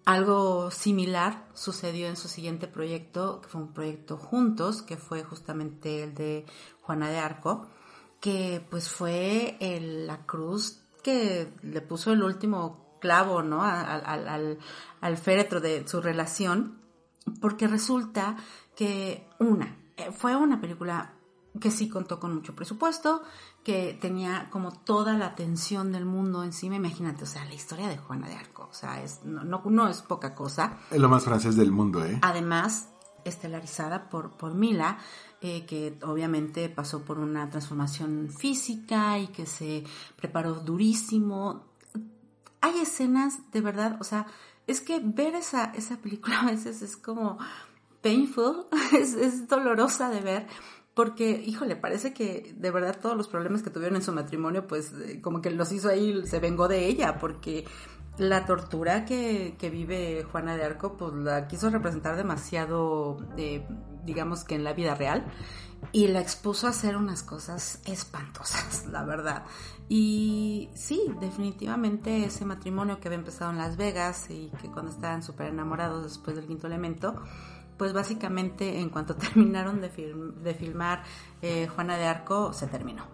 Algo similar sucedió en su siguiente proyecto, que fue un proyecto juntos, que fue justamente el de Juana de Arco, que pues fue el- la cruz que le puso el último clavo, ¿no? Al, al- féretro de su relación, porque resulta que una, eh, fue una película que sí contó con mucho presupuesto, que tenía como toda la atención del mundo encima, imagínate, o sea, la historia de Juana de Arco, o sea, es, no, no, no es poca cosa. Es lo más francés del mundo, ¿eh? Además, estelarizada por, por Mila, eh, que obviamente pasó por una transformación física y que se preparó durísimo. Hay escenas de verdad, o sea, es que ver esa, esa película a veces es como painful, *laughs* es, es dolorosa de ver. Porque, híjole, parece que de verdad todos los problemas que tuvieron en su matrimonio, pues eh, como que los hizo ahí, se vengó de ella, porque la tortura que, vive Juana de Arco, pues la quiso representar demasiado, eh, digamos que en la vida real, y la expuso a hacer unas cosas espantosas, la verdad. Y sí, definitivamente ese matrimonio que había empezado en Las Vegas y que cuando estaban súper enamorados después del quinto elemento, pues básicamente en cuanto *laughs* terminaron de, film- de filmar eh, Juana de Arco, se terminó.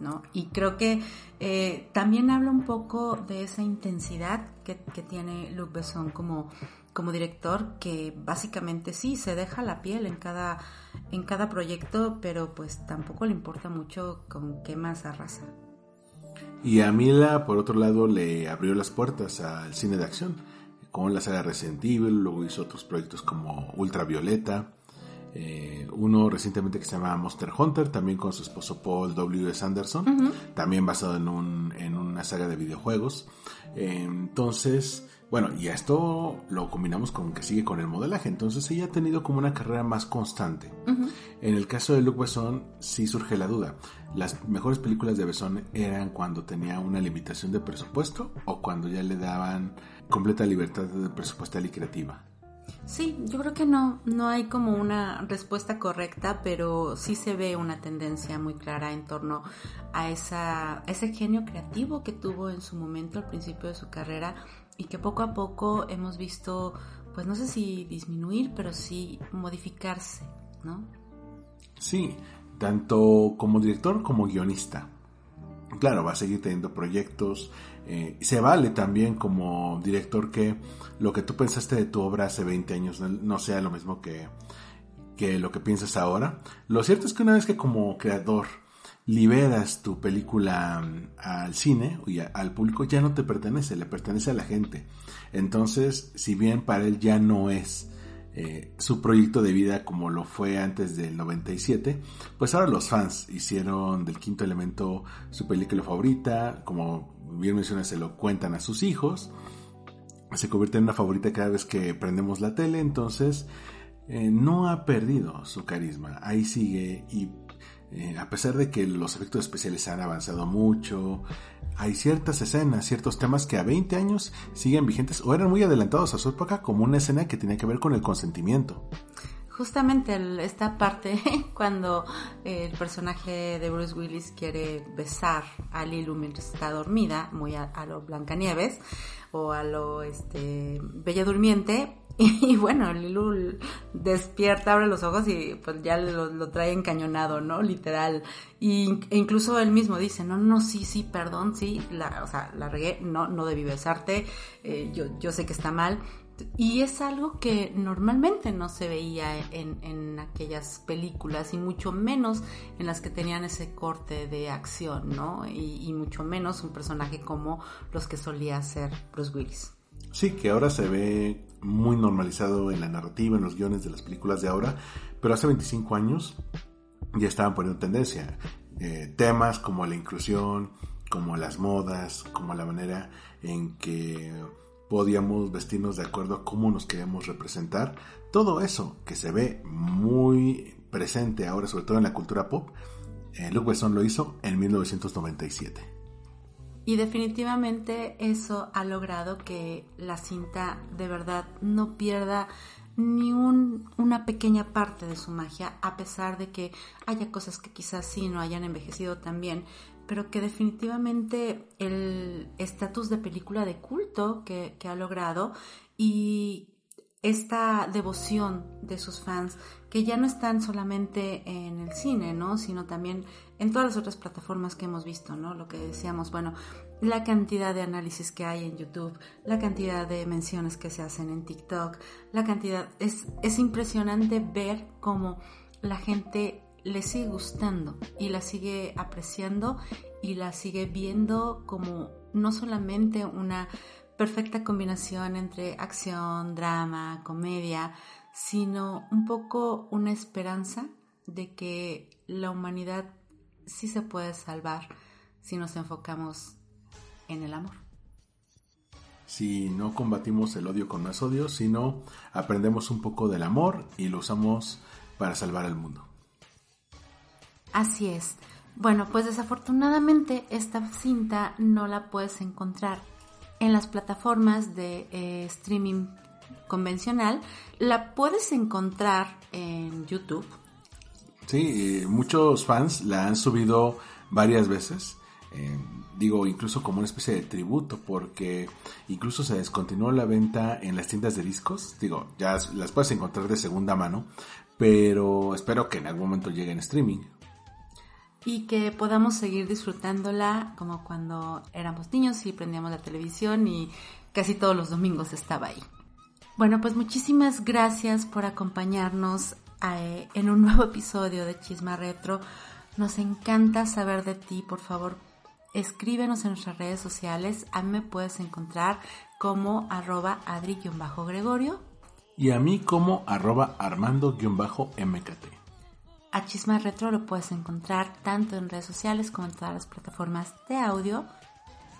¿no? Y creo que eh, también habla un poco de esa intensidad que, que tiene Luc Besson como, como director, que básicamente sí, se deja la piel en cada, en cada proyecto, pero pues tampoco le importa mucho con qué más arrasa. Y a Mila, por otro lado, le abrió las puertas al cine de acción, con la saga Resident Evil, luego hizo otros proyectos como Ultravioleta, eh, uno recientemente que se llama Monster Hunter, también con su esposo Paul W. S. Anderson, también basado en, un, en una saga de videojuegos. Eh, entonces, bueno, y a esto lo combinamos con que sigue con el modelaje, entonces ella ha tenido como una carrera más constante. En el caso de Luc Besson sí surge la duda. Las mejores películas de Besson eran cuando tenía una limitación de presupuesto o cuando ya le daban completa libertad presupuestal y creativa. Sí, yo creo que no, no hay como una respuesta correcta, pero sí se ve una tendencia muy clara en torno a esa, ese genio creativo que tuvo en su momento al principio de su carrera y que poco a poco hemos visto, pues no sé si disminuir, pero sí modificarse, ¿no? Sí, tanto como director como guionista. Claro, va a seguir teniendo proyectos. Eh, se vale también como director que lo que tú pensaste de tu obra hace 20 años no, sea lo mismo que, que lo que piensas ahora. Lo cierto es que una vez que como creador liberas tu película mm, al cine y al público, ya no te pertenece, le pertenece a la gente. Entonces, si bien para él ya no es eh, su proyecto de vida como lo fue antes del 97, pues ahora los fans hicieron del quinto elemento su película favorita, como bien mencionas, se lo cuentan a sus hijos, se convierte en una favorita cada vez que prendemos la tele, entonces eh, no ha perdido su carisma, ahí sigue y eh, a pesar de que los efectos especiales han avanzado mucho, hay ciertas escenas, ciertos temas que a 20 años siguen vigentes o eran muy adelantados a su época, como una escena que tenía que ver con el consentimiento. Justamente esta parte *laughs* cuando eh, el personaje de Bruce Willis quiere besar a Lilu mientras está dormida, muy a, a lo Blancanieves o a lo este Bella Durmiente. *laughs* Y, bueno, Lilu despierta, abre los ojos y pues ya lo, lo trae encañonado, ¿no? Literal. Y, e incluso él mismo dice, no, no, sí, sí, perdón, sí, la, o sea, la regué, no, no debí besarte, eh, yo, yo sé que está mal. Y es algo que normalmente no se veía en, en aquellas películas y mucho menos en las que tenían ese corte de acción, ¿no? Y, mucho menos un personaje como los que solía ser Bruce Willis. Sí, que ahora se ve muy normalizado en la narrativa, en los guiones de las películas de ahora, pero hace 25 años ya estaban poniendo tendencia. Eh, temas como la inclusión, como las modas, como la manera en que podíamos vestirnos de acuerdo a cómo nos queremos representar. Todo eso que se ve muy presente ahora, sobre todo en la cultura pop, eh, Luke Besson lo hizo en 1997. Y definitivamente eso ha logrado que la cinta de verdad no pierda ni un- una pequeña parte de su magia, a pesar de que haya cosas que quizás sí no hayan envejecido tan bien, pero que definitivamente el estatus de película de culto que, ha logrado y esta devoción de sus fans que ya no están solamente en el cine, ¿no? Sino también en todas las otras plataformas que hemos visto, ¿no? Lo que decíamos, bueno, la cantidad de análisis que hay en YouTube, la cantidad de menciones que se hacen en TikTok, la cantidad, es, es impresionante ver cómo la gente le sigue gustando y la sigue apreciando y la sigue viendo como no solamente una perfecta combinación entre acción, drama, comedia, sino un poco una esperanza de que la humanidad sí se puede salvar si nos enfocamos en el amor. Si no combatimos el odio con más odio, sino aprendemos un poco del amor y lo usamos para salvar al mundo. Así es. Bueno, pues desafortunadamente esta cinta no la puedes encontrar en las plataformas de eh, streaming convencional. La puedes encontrar en YouTube. Sí, muchos fans la han subido varias veces. eh, digo, incluso como una especie de tributo, porque incluso se descontinuó la venta en las tiendas de discos. Digo, ya las puedes encontrar de segunda mano, pero espero que en algún momento llegue en streaming. Y que podamos seguir disfrutándola como cuando éramos niños y prendíamos la televisión y casi todos los domingos estaba ahí. Bueno, pues muchísimas gracias por acompañarnos eh, en un nuevo episodio de Chisma Retro. Nos encanta saber de ti, por favor, escríbenos en nuestras redes sociales. A mí me puedes encontrar como arroba adri-gregorio. Y a mí como arroba armando-mkt. A Chisma Retro lo puedes encontrar tanto en redes sociales como en todas las plataformas de audio.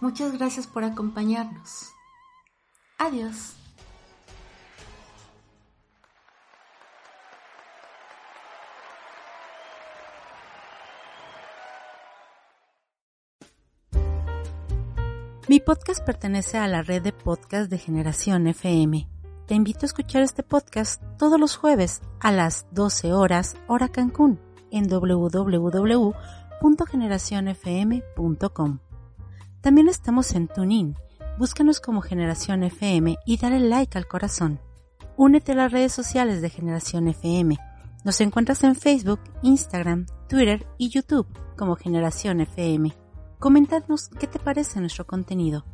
Muchas gracias por acompañarnos. Adiós. Mi podcast pertenece a la red de podcast de Generación FM. Te invito a escuchar este podcast todos los jueves a las 12 horas hora Cancún en www.generacionfm.com. También estamos en TuneIn. Búscanos como Generación FM y dale like al corazón. Únete a las redes sociales de Generación FM. Nos encuentras en Facebook, Instagram, Twitter y YouTube como Generación FM. Comentadnos qué te parece nuestro contenido.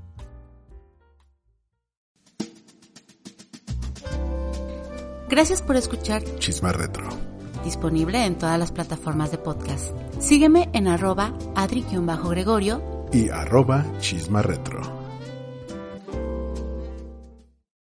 Gracias por escuchar Chisma Retro. Disponible en todas las plataformas de podcast. Sígueme en arroba adri-gregorio y arroba Chisma Retro.